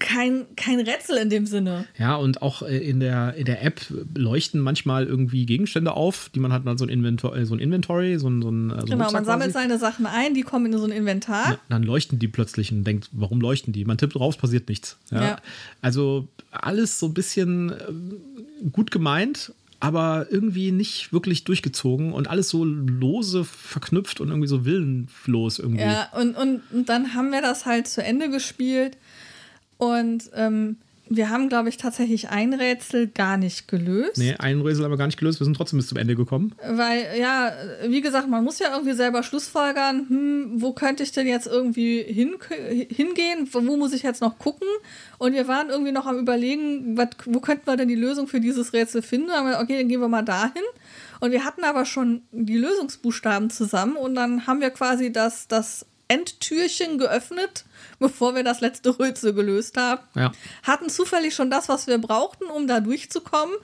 kein, kein Rätsel in dem Sinne. Ja, und auch äh, in der, in der App leuchten manchmal irgendwie Gegenstände auf, die man hat dann so ein, Inventor, äh, so ein Inventory, so ein, so ein so Genau, man sammelt quasi. seine Sachen ein, die kommen in so ein Inventar. Ja, dann leuchten die plötzlich und denkt, warum leuchten die? Man tippt drauf, passiert nichts. Ja? ja. Also alles so ein bisschen äh, gut gemeint, aber irgendwie nicht wirklich durchgezogen und alles so lose verknüpft und irgendwie so willenlos irgendwie. Ja, und, und, und dann haben wir das halt zu Ende gespielt und ähm, wir haben, glaube ich, tatsächlich ein Rätsel gar nicht gelöst. Nee, ein Rätsel haben wir gar nicht gelöst. Wir sind trotzdem bis zum Ende gekommen. Weil, ja, wie gesagt, man muss ja irgendwie selber schlussfolgern, hm, wo könnte ich denn jetzt irgendwie hin, hingehen? Wo muss ich jetzt noch gucken? Und wir waren irgendwie noch am Überlegen, wat, wo könnten wir denn die Lösung für dieses Rätsel finden? Dann haben wir, okay, dann gehen wir mal dahin. Und wir hatten aber schon die Lösungsbuchstaben zusammen und dann haben wir quasi das, das Endtürchen geöffnet bevor wir das letzte Rätsel gelöst haben. Ja. Hatten zufällig schon das, was wir brauchten, um da durchzukommen.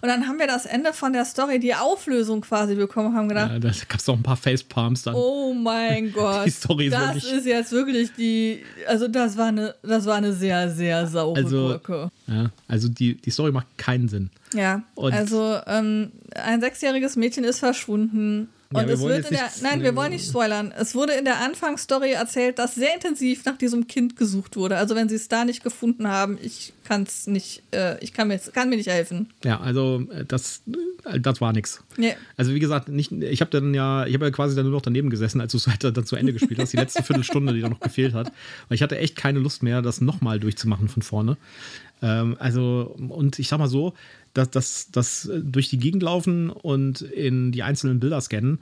Und dann haben wir das Ende von der Story, die Auflösung quasi bekommen, haben gedacht. Ja, da gab es auch ein paar Facepalms dann. Oh mein Gott. die Story ist das wirklich ist jetzt wirklich die. Also, das war eine, das war eine sehr, sehr saure also, Gurke. Ja, also die, die Story macht keinen Sinn. Ja. Und also, ähm, ein sechsjähriges Mädchen ist verschwunden und ja, es wird in der, nein, wir wollen nicht spoilern. Es wurde in der Anfangsstory erzählt, dass sehr intensiv nach diesem Kind gesucht wurde. Also wenn sie es da nicht gefunden haben, ich kann es nicht, äh, ich kann mir, kann mir nicht helfen. Ja, also äh, das, äh, das war nichts. Nee. Also wie gesagt, nicht, ich habe dann ja, ich habe ja quasi dann nur noch daneben gesessen, als du es halt dann zu Ende gespielt hast, die letzte Viertelstunde, die da noch gefehlt hat. Weil ich hatte echt keine Lust mehr, das nochmal durchzumachen von vorne. Ähm, also, und ich sag mal so, dass das, das durch die Gegend laufen und in die einzelnen Bilder scannen,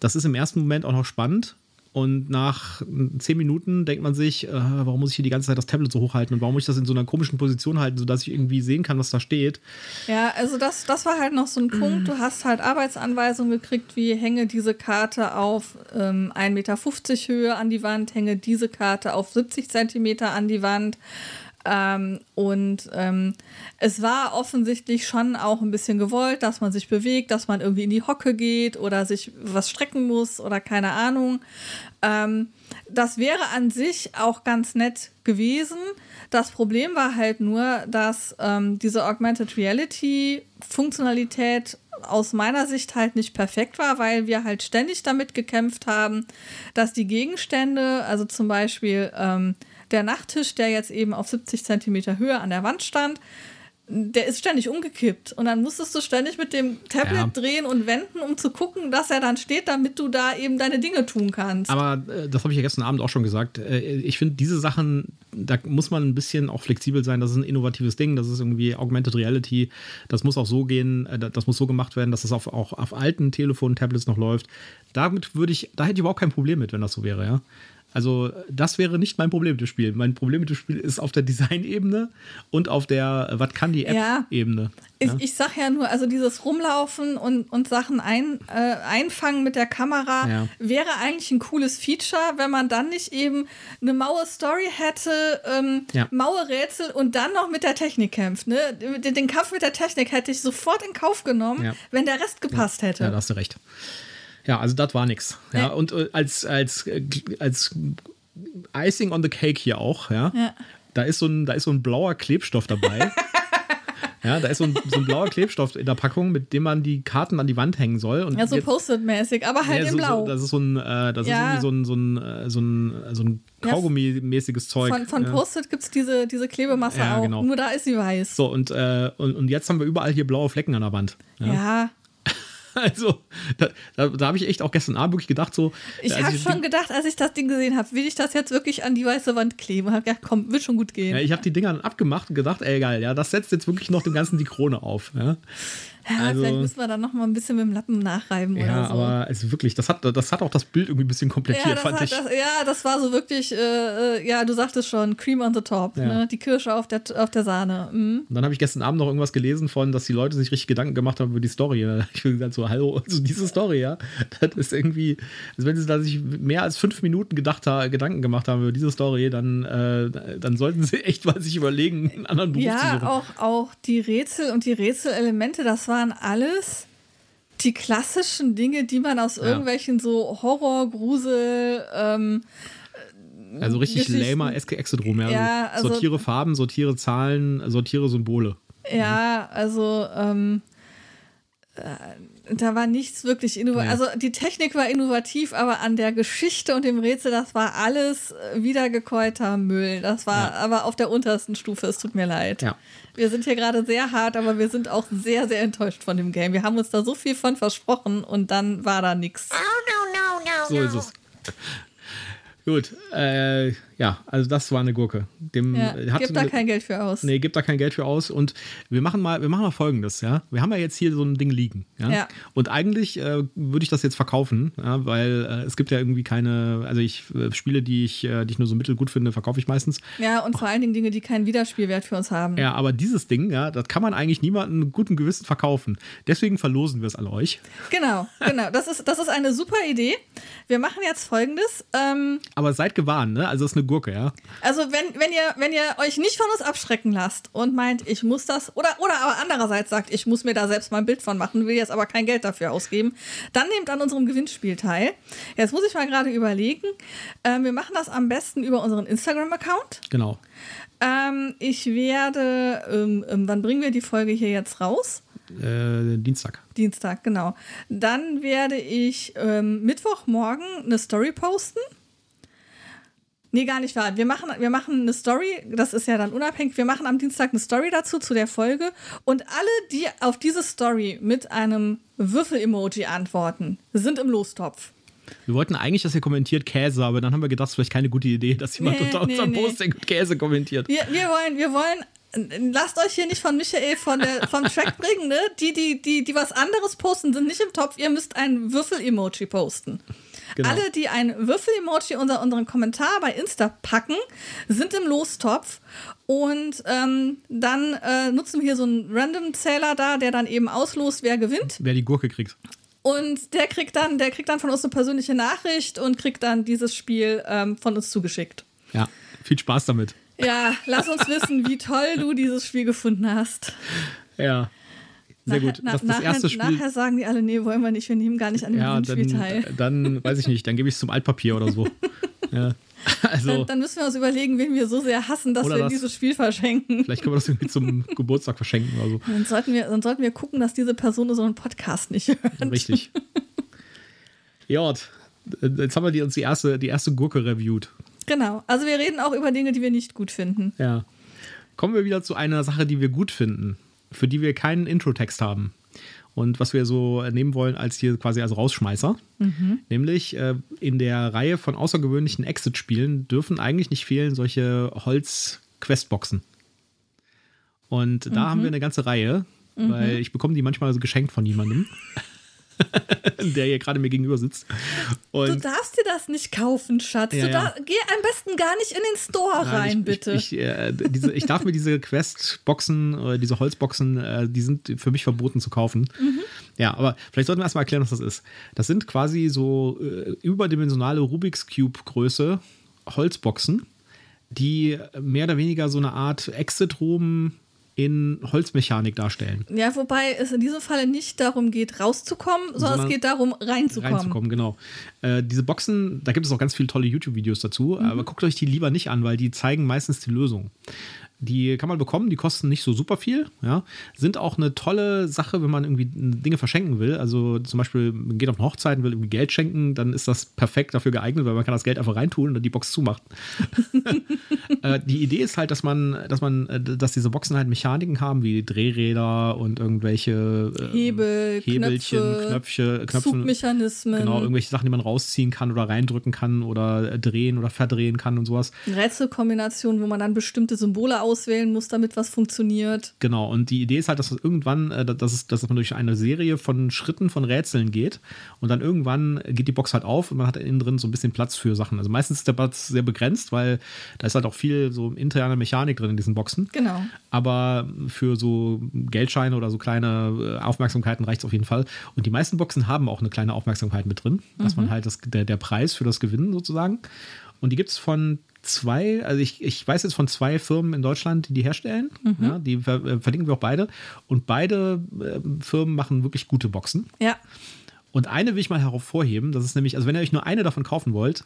das ist im ersten Moment auch noch spannend. Und nach zehn Minuten denkt man sich, äh, warum muss ich hier die ganze Zeit das Tablet so hochhalten und warum muss ich das in so einer komischen Position halten, sodass ich irgendwie sehen kann, was da steht. Ja, also das, das war halt noch so ein Punkt. Du hast halt Arbeitsanweisungen gekriegt, wie hänge diese Karte auf ähm, 1,50 Meter Höhe an die Wand, hänge diese Karte auf 70 Zentimeter an die Wand. Ähm, und ähm, es war offensichtlich schon auch ein bisschen gewollt, dass man sich bewegt, dass man irgendwie in die Hocke geht oder sich was strecken muss oder keine Ahnung. Ähm, das wäre an sich auch ganz nett gewesen. Das Problem war halt nur, dass ähm, diese Augmented Reality Funktionalität aus meiner Sicht halt nicht perfekt war, weil wir halt ständig damit gekämpft haben, dass die Gegenstände, also zum Beispiel ähm, der Nachttisch, der jetzt eben auf 70 Zentimeter Höhe an der Wand stand, der ist ständig umgekippt. Und dann musstest du ständig mit dem Tablet ja. drehen und wenden, um zu gucken, dass er dann steht, damit du da eben deine Dinge tun kannst. Aber äh, das habe ich ja gestern Abend auch schon gesagt. Äh, ich finde, diese Sachen, da muss man ein bisschen auch flexibel sein. Das ist ein innovatives Ding. Das ist irgendwie Augmented Reality. Das muss auch so gehen, äh, das muss so gemacht werden, dass das auf, auch auf alten Telefonen, Tablets noch läuft. Damit würde ich, da hätte ich überhaupt kein Problem mit, wenn das so wäre, ja. Also das wäre nicht mein Problem mit dem Spiel. Mein Problem mit dem Spiel ist auf der Design-Ebene und auf der äh, Was kann die App-Ebene. Ich, Ja? ich sag ja nur, also dieses Rumlaufen und, und Sachen ein, äh, einfangen mit der Kamera Ja. wäre eigentlich ein cooles Feature, wenn man dann nicht eben eine maue Story hätte, ähm, Ja. maue Rätsel und dann noch mit der Technik kämpft. Ne? Den, den Kampf mit der Technik hätte ich sofort in Kauf genommen, Ja. wenn der Rest gepasst hätte. Ja, da hast du recht. Ja, also das war nix. Ja, Nee. und äh, als, als, äh, als Icing on the Cake hier auch, ja, Ja. Da, ist so ein, da ist so ein blauer Klebstoff dabei. ja, da ist so ein, so ein blauer Klebstoff in der Packung, mit dem man die Karten an die Wand hängen soll. Und Ja, so Post-it-mäßig, aber halt ja, in so, Blau. So, das ist so ein, äh, das Ja. ist irgendwie so ein, so ein, äh, so ein, so ein Ja, Kaugummi-mäßiges Zeug. von von ja. Post-it gibt es diese, diese Klebemasse Ja, auch. genau. Nur da ist sie weiß. So, und, äh, und, und jetzt haben wir überall hier blaue Flecken an der Wand. Ja. Also, da, da, da habe ich echt auch gestern Abend wirklich gedacht, so. Ich habe schon gedacht, als ich das Ding gesehen habe, will ich das jetzt wirklich an die weiße Wand kleben? Und hab gedacht, komm, wird schon gut gehen. Ja, ich habe die Dinger dann abgemacht und gedacht, ey geil, ja, das setzt jetzt wirklich noch dem Ganzen die Krone auf. Ja, Ja, also- vielleicht müssen wir dann noch mal ein bisschen mit dem Lappen nachreiben ja oder so. aber es wirklich, das hat, das hat auch das Bild irgendwie ein bisschen komplettiert, ja, fand hat, ich. das, ja, das war so wirklich, äh, äh, ja, du sagtest schon, Cream on the top, Ja. ne? die Kirsche auf der, auf der Sahne. Mhm. Und dann habe ich gestern Abend noch irgendwas gelesen von, dass die Leute sich richtig Gedanken gemacht haben über die Story. Ich habe gesagt, so, hallo, also diese Story, ja, das ist irgendwie, also wenn sie da sich mehr als fünf Minuten gedacht Gedanken gemacht haben über diese Story, dann, äh, dann sollten sie echt mal sich überlegen, einen anderen Beruf zu Ja, suchen. auch, auch die Rätsel und die Rätselelemente, das waren alles die klassischen Dinge, die man aus Ja. irgendwelchen so Horror, Grusel, ähm, Also richtig lamer Eske Exit rum, ja. Ja, also, also- sortiere Farben, sortiere Zahlen, sortiere Symbole. Ja, also ähm, äh, da war nichts wirklich innovativ. Nee. Also die Technik war innovativ, aber an der Geschichte und dem Rätsel, das war alles äh, wiedergekäuter Müll. Das war Ja. aber auf der untersten Stufe. Es tut mir leid. Ja. Wir sind hier gerade sehr hart, aber wir sind auch sehr, sehr enttäuscht von dem Game. Wir haben uns da so viel von versprochen und dann war da nichts. Oh, no, no, no, So no. ist es. Gut, äh, ja, also das war eine Gurke. Dem Ja, äh, hat gib da eine- kein Geld für aus. Nee, gibt da kein Geld für aus. Und wir machen mal, wir machen mal folgendes, ja. Wir haben ja jetzt hier so ein Ding liegen. Ja. Ja. Und eigentlich äh, würde ich das jetzt verkaufen, ja, weil äh, es gibt ja irgendwie keine, also ich äh, Spiele, die ich, äh, die ich nur so mittelgut finde, verkaufe ich meistens. Ja, und vor allen Dingen Dinge, die keinen Wiederspielwert für uns haben. Ja, aber dieses Ding, ja, das kann man eigentlich niemandem mit gutem Gewissen verkaufen. Deswegen verlosen wir es an euch. Genau, genau. Das ist, das ist eine super Idee. Wir machen jetzt folgendes. Ähm, Aber seid gewarnt, ne? Also es ist eine Gurke, ja. Also wenn, wenn, ihr, wenn ihr euch nicht von uns abschrecken lasst und meint, ich muss das, oder, oder aber andererseits sagt, ich muss mir da selbst mal ein Bild von machen, will jetzt aber kein Geld dafür ausgeben, dann nehmt an unserem Gewinnspiel teil. Jetzt muss ich mal gerade überlegen. Ähm, wir machen das am besten über unseren Instagram-Account. Genau. Ähm, ich werde, ähm, ähm, wann bringen wir die Folge hier jetzt raus? Äh, Dienstag. Dienstag, genau. Dann werde ich ähm, Mittwochmorgen eine Story posten. Nee, gar nicht wahr. Wir machen, wir machen eine Story, das ist ja dann unabhängig. Wir machen am Dienstag eine Story dazu, zu der Folge. Und alle, die auf diese Story mit einem Würfel-Emoji antworten, sind im Lostopf. Wir wollten eigentlich, dass ihr kommentiert Käse, aber dann haben wir gedacht, das ist vielleicht keine gute Idee, dass jemand Nee, unter nee, unserem nee. Posting Käse kommentiert. Wir, wir wollen, wir wollen, lasst euch hier nicht von Michael von der, vom Track bringen, ne? Die, die, die, die was anderes posten, sind nicht im Topf. Ihr müsst ein Würfel-Emoji posten. Genau. Alle, die ein Würfel-Emoji unter unseren Kommentar bei Insta packen, sind im Lostopf. Und ähm, dann äh, nutzen wir hier so einen Random-Zähler da, der dann eben auslost, wer gewinnt. Wer die Gurke kriegt. Und der kriegt dann, der kriegt dann von uns eine persönliche Nachricht und kriegt dann dieses Spiel ähm, von uns zugeschickt. Ja, viel Spaß damit. Ja, lass uns wissen, wie toll du dieses Spiel gefunden hast. Ja. Sehr Nachher- gut. na- Das, das nachher, erste Spiel. nachher sagen die alle, nee, wollen wir nicht, wir nehmen gar nicht an dem ja, Gewinnspiel teil. dann, dann weiß ich nicht, dann gebe ich es zum Altpapier oder so. ja. Also, Dann, dann müssen wir uns überlegen, wen wir so sehr hassen, dass wir das- dieses Spiel verschenken. vielleicht können wir das irgendwie zum Geburtstag verschenken oder so. Dann sollten, wir, dann sollten wir gucken, dass diese Person unseren Podcast nicht hört. Richtig. Ja, jetzt haben wir die, uns die erste, die erste Gurke reviewed. Genau. Also wir reden auch über Dinge, die wir nicht gut finden. Ja. Kommen wir wieder zu einer Sache, die wir gut finden, für die wir keinen Intro-Text haben. Und was wir so nehmen wollen als hier quasi als Rausschmeißer. Nämlich äh, in der Reihe von außergewöhnlichen Exit-Spielen dürfen eigentlich nicht fehlen solche Holz-Questboxen. Und da haben wir eine ganze Reihe, weil ich bekomme die manchmal so geschenkt von jemandem. der hier gerade mir gegenüber sitzt. Du Und darfst dir das nicht kaufen, Schatz. Ja, du ja. geh am besten gar nicht in den Store Nein, rein, ich, bitte. Ich, ich, äh, diese, ich darf mir diese Quest-Boxen, oder diese Holzboxen, äh, die sind für mich verboten zu kaufen. Mhm. Ja, aber vielleicht sollten wir erstmal erklären, was das ist. Das sind quasi so äh, überdimensionale Rubik's Cube-Größe Holzboxen, die mehr oder weniger so eine Art Exit-Room in Holzmechanik darstellen. ja, wobei es in diesem Falle nicht darum geht, rauszukommen, sondern, Sondern es geht darum, reinzukommen. reinzukommen, genau. Äh, diese Boxen, da gibt es auch ganz viele tolle YouTube-Videos dazu, Mhm. aber guckt euch die lieber nicht an, weil die zeigen meistens die Lösung. Die kann man bekommen, die kosten nicht so super viel, ja. Sind auch eine tolle Sache, wenn man irgendwie Dinge verschenken will. Also zum Beispiel, man geht auf eine Hochzeit und will irgendwie Geld schenken, dann ist das perfekt dafür geeignet, weil man kann das Geld einfach reintun und dann die Box zumacht. äh, die Idee ist halt, dass man, dass man, äh, dass diese Boxen halt Mechaniken haben, wie Drehräder und irgendwelche äh, Hebel, Hebelchen, Knöpfe, Knöpfe, Zugmechanismen, Genau, irgendwelche Sachen, die man rausziehen kann oder reindrücken kann oder äh, drehen oder verdrehen kann und sowas. Rätselkombinationen, wo man dann bestimmte Symbole auswählen muss, damit was funktioniert. Genau, und die Idee ist halt, dass das irgendwann, äh, dass, es, dass man durch eine Serie von Schritten von Rätseln geht und dann irgendwann geht die Box halt auf und man hat innen drin so ein bisschen Platz für Sachen. Also meistens ist der Platz sehr begrenzt, weil da ist halt auch viel so interne Mechanik drin in diesen Boxen. Genau. Aber für so Geldscheine oder so kleine äh, Aufmerksamkeiten reicht es auf jeden Fall. Und die meisten Boxen haben auch eine kleine Aufmerksamkeit mit drin, dass man halt das, der, der Preis für das Gewinnen sozusagen. Und die gibt es von zwei, also ich, ich weiß jetzt von zwei Firmen in Deutschland, die die herstellen. Ja, die ver äh, verlinken wir auch beide. Und beide äh, Firmen machen wirklich gute Boxen. Ja. Und eine will ich mal hervorheben, das ist nämlich, also wenn ihr euch nur eine davon kaufen wollt,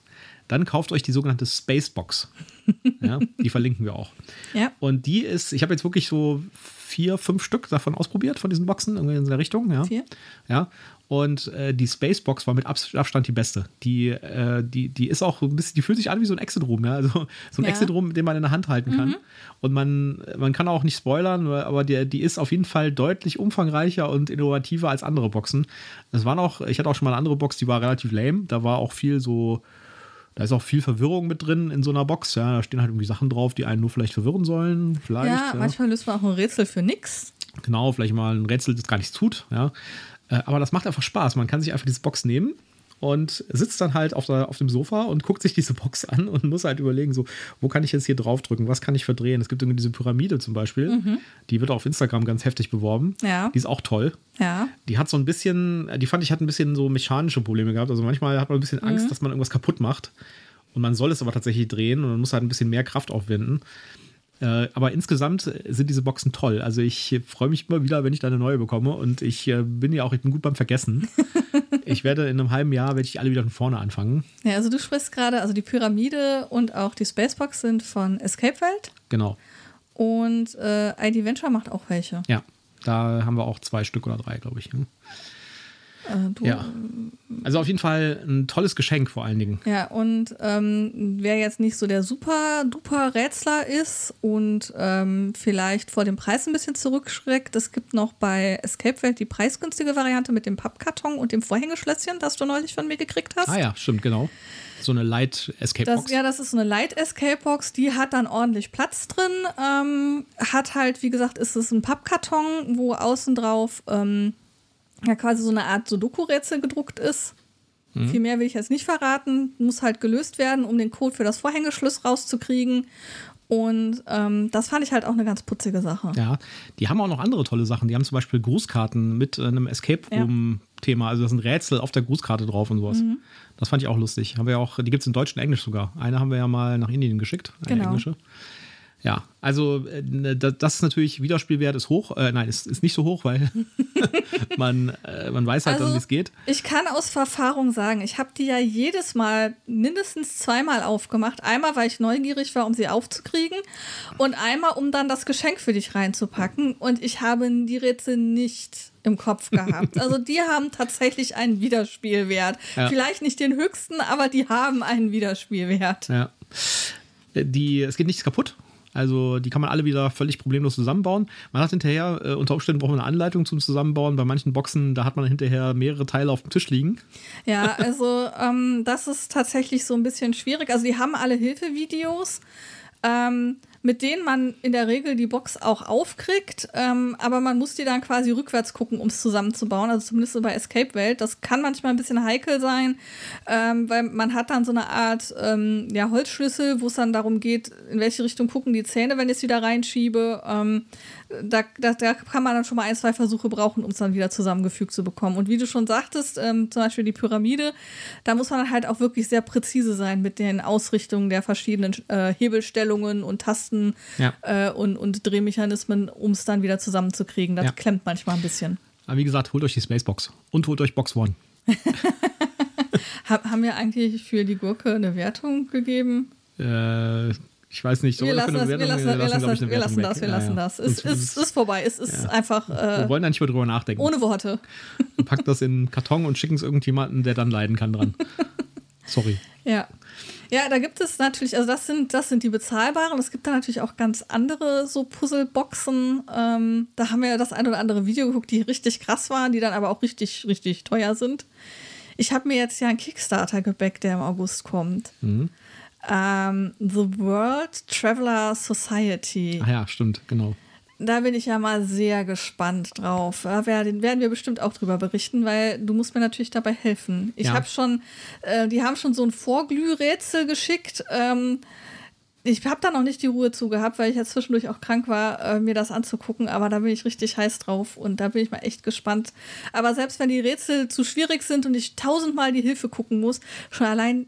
dann kauft euch die sogenannte Spacebox. ja, die verlinken wir auch. Ja. Und die ist, ich habe jetzt wirklich so vier, fünf Stück davon ausprobiert, von diesen Boxen, irgendwie in der Richtung. Ja. Vier? Ja. Und äh, die Spacebox war mit Abs- Abstand die beste. Die, äh, die, die ist auch ein bisschen, die fühlt sich an wie so ein Exit-Room, ja. Also so ein Ja. Exit-Room, den man in der Hand halten kann. Und man, man kann auch nicht spoilern, aber die, die ist auf jeden Fall deutlich umfangreicher und innovativer als andere Boxen. Es waren auch, ich hatte auch schon mal eine andere Box, die war relativ lame. Da war auch viel so, da ist auch viel Verwirrung mit drin in so einer Box. Ja, da stehen halt irgendwie Sachen drauf, die einen nur vielleicht verwirren sollen. Vielleicht. Ja, manchmal löst man auch ein Rätsel für nix. Genau, vielleicht mal ein Rätsel, das gar nichts tut. Ja. Äh, Aber das macht einfach Spaß. Man kann sich einfach diese Box nehmen und sitzt dann halt auf, der, auf dem Sofa und guckt sich diese Box an und muss halt überlegen, so, wo kann ich jetzt hier draufdrücken, was kann ich verdrehen. Es gibt irgendwie diese Pyramide zum Beispiel, die wird auf Instagram ganz heftig beworben. Ja. Die ist auch toll. Ja. Die hat so ein bisschen, die fand ich hat ein bisschen so mechanische Probleme gehabt. Also manchmal hat man ein bisschen Angst, dass man irgendwas kaputt macht. Und man soll es aber tatsächlich drehen und man muss halt ein bisschen mehr Kraft aufwenden. Äh, aber insgesamt sind diese Boxen toll. Also ich freue mich immer wieder, wenn ich da eine neue bekomme. Und ich äh, bin ja auch, ich bin gut beim Vergessen. ich werde in einem halben Jahr, werde ich alle wieder von vorne anfangen. Ja, also du sprichst gerade, also die Pyramide und auch die Spacebox sind von Escape Welt Genau. und äh, ID Venture macht auch welche. Ja. Da haben wir auch zwei Stück oder drei, glaube ich. ne? Äh, du, Ja. Also auf jeden Fall ein tolles Geschenk vor allen Dingen. Ja, und ähm, wer jetzt nicht so der super duper Rätsler ist und ähm, vielleicht vor dem Preis ein bisschen zurückschreckt, es gibt noch bei Escape Welt die preisgünstige Variante mit dem Pappkarton und dem Vorhängeschlösschen, das du neulich von mir gekriegt hast. Ah ja, stimmt, genau. So eine Light Escape Das, Box. ja, das ist so eine Light Escape Box, die hat dann ordentlich Platz drin. Ähm, hat halt, wie gesagt, ist es ein Pappkarton, wo außen drauf ähm, ja quasi so eine Art Sudoku-Rätsel gedruckt ist. Viel mehr will ich jetzt nicht verraten. Muss halt gelöst werden, um den Code für das Vorhängeschloss rauszukriegen. Und ähm, das fand ich halt auch eine ganz putzige Sache. Ja, die haben auch noch andere tolle Sachen. Die haben zum Beispiel Grußkarten mit äh, einem Escape Room-Thema. Also da sind Rätsel auf der Grußkarte drauf und sowas. Mhm. Das fand ich auch lustig. Haben wir ja auch, die gibt es in Deutsch und Englisch sogar. Eine haben wir ja mal nach Indien geschickt, eine Genau. englische. Ja, also äh, da- das ist natürlich, Wiederspielwert ist hoch. Äh, nein, ist, ist nicht so hoch, weil man, äh, man weiß halt dann, wie es geht. Ich kann aus Erfahrung sagen, ich habe die ja jedes Mal mindestens zweimal aufgemacht. Einmal, weil ich neugierig war, um sie aufzukriegen. Und einmal, um dann das Geschenk für dich reinzupacken. Und ich habe die Rätsel nicht im Kopf gehabt. Also die haben tatsächlich einen Wiederspielwert. Ja. Vielleicht nicht den höchsten, aber die haben einen Wiederspielwert. Ja. Äh, Die, es geht nichts kaputt. Also die kann man alle wieder völlig problemlos zusammenbauen. Man hat hinterher, äh, unter Umständen braucht man eine Anleitung zum Zusammenbauen. Bei manchen Boxen, da hat man hinterher mehrere Teile auf dem Tisch liegen. Ja, also ähm, das ist tatsächlich so ein bisschen schwierig. Also die haben alle Hilfevideos. Ähm, mit denen man in der Regel die Box auch aufkriegt, ähm, aber man muss die dann quasi rückwärts gucken, um es zusammenzubauen. Also zumindest so bei Escape Welt. Das kann manchmal ein bisschen heikel sein, ähm, weil man hat dann so eine Art ähm, ja, Holzschlüssel, wo es dann darum geht, in welche Richtung gucken die Zähne, wenn ich es wieder reinschiebe. Da, da, da, kann man dann schon mal ein, zwei Versuche brauchen, um es dann wieder zusammengefügt zu bekommen. Und wie du schon sagtest, ähm, zum Beispiel die Pyramide, da muss man halt auch wirklich sehr präzise sein mit den Ausrichtungen der verschiedenen äh, Hebelstellungen und Tasten Ja. äh, und, und Drehmechanismen, um es dann wieder zusammenzukriegen. Das Ja. klemmt manchmal ein bisschen. Aber wie gesagt, holt euch die Spacebox und holt euch Box One. Ha haben wir eigentlich für die Gurke eine Wertung gegeben? Äh, ich weiß nicht, Wir soll lassen das, wir lassen, wir lassen, das, wir lassen das, wir lassen das. Es ist, vorbei. Es ist Ja. einfach Wir äh, wollen da nicht mehr drüber nachdenken. ohne Worte. Packt das in einen Karton und schicken es irgendjemanden, der dann leiden kann dran. Sorry. Ja. Ja, da gibt es natürlich, also das sind, das sind die bezahlbaren. Es gibt da natürlich auch ganz andere so Puzzleboxen. Ähm, da haben wir ja das ein oder andere Video geguckt, die richtig krass waren, die dann aber auch richtig, richtig teuer sind. Ich habe mir jetzt ja einen Kickstarter gebackt, der im August kommt. Mhm. Ähm, The World Traveler Society. Ach ja, stimmt, genau. Da bin ich ja mal sehr gespannt drauf. Da werden, werden wir bestimmt auch drüber berichten, weil du musst mir natürlich dabei helfen. Ich Ja. habe schon, äh, die haben schon so ein Vorglührätsel geschickt. Ähm, ich habe da noch nicht die Ruhe zu gehabt, weil ich jetzt zwischendurch auch krank war, äh, mir das anzugucken. Aber da bin ich richtig heiß drauf und da bin ich mal echt gespannt. Aber selbst wenn die Rätsel zu schwierig sind und ich tausendmal die Hilfe gucken muss, schon allein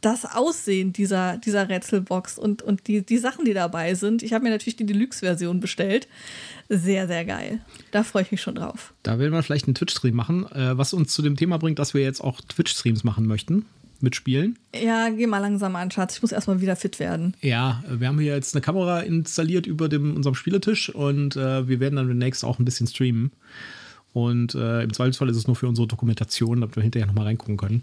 das Aussehen dieser, dieser Rätselbox und, und die, die Sachen, die dabei sind. Ich habe mir natürlich die Deluxe-Version bestellt. Sehr, sehr geil. Da freue ich mich schon drauf. Da werden wir vielleicht einen Twitch-Stream machen, äh, was uns zu dem Thema bringt, dass wir jetzt auch Twitch-Streams machen möchten mit Spielen. Ja, geh mal langsam an, Schatz. Ich muss erstmal wieder fit werden. Ja, wir haben hier jetzt eine Kamera installiert über dem, unserem Spieletisch und äh, wir werden dann demnächst auch ein bisschen streamen. Und äh, im Zweifelsfall ist es nur für unsere Dokumentation, damit wir hinterher nochmal reingucken können.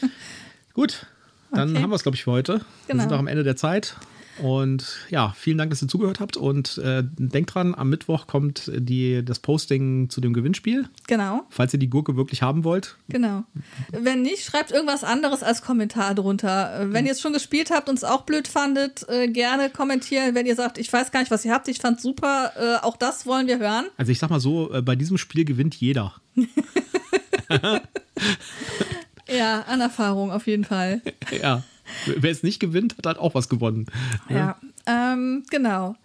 Gut, dann Okay. haben wir es, glaube ich, für heute. Wir Genau. sind auch am Ende der Zeit. Und ja, vielen Dank, dass ihr zugehört habt. Und äh, denkt dran, am Mittwoch kommt die, das Posting zu dem Gewinnspiel. Genau, Falls ihr die Gurke wirklich haben wollt, genau. Wenn nicht, schreibt irgendwas anderes als Kommentar drunter. Wenn ihr es schon gespielt habt und es auch blöd fandet, äh, gerne kommentieren. Wenn ihr sagt, ich weiß gar nicht, was ihr habt, ich fand's super, äh, auch das wollen wir hören. also ich sag mal so, äh, bei diesem Spiel gewinnt jeder. Ja, an Erfahrung auf jeden Fall. ja. Wer es nicht gewinnt, hat halt auch was gewonnen. Ja, ähm, genau.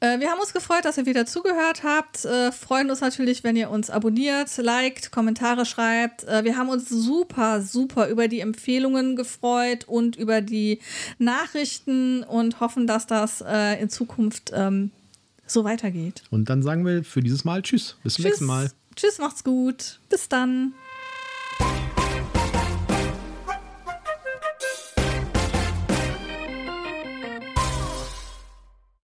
Äh, wir haben uns gefreut, dass ihr wieder zugehört habt. Äh, freuen uns natürlich, wenn ihr uns abonniert, liked, Kommentare schreibt. Äh, wir haben uns super, super über die Empfehlungen gefreut und über die Nachrichten und hoffen, dass das äh, in Zukunft ähm, so weitergeht. Und dann sagen wir für dieses Mal Tschüss. Bis zum nächsten Mal. Tschüss, macht's gut. Bis dann.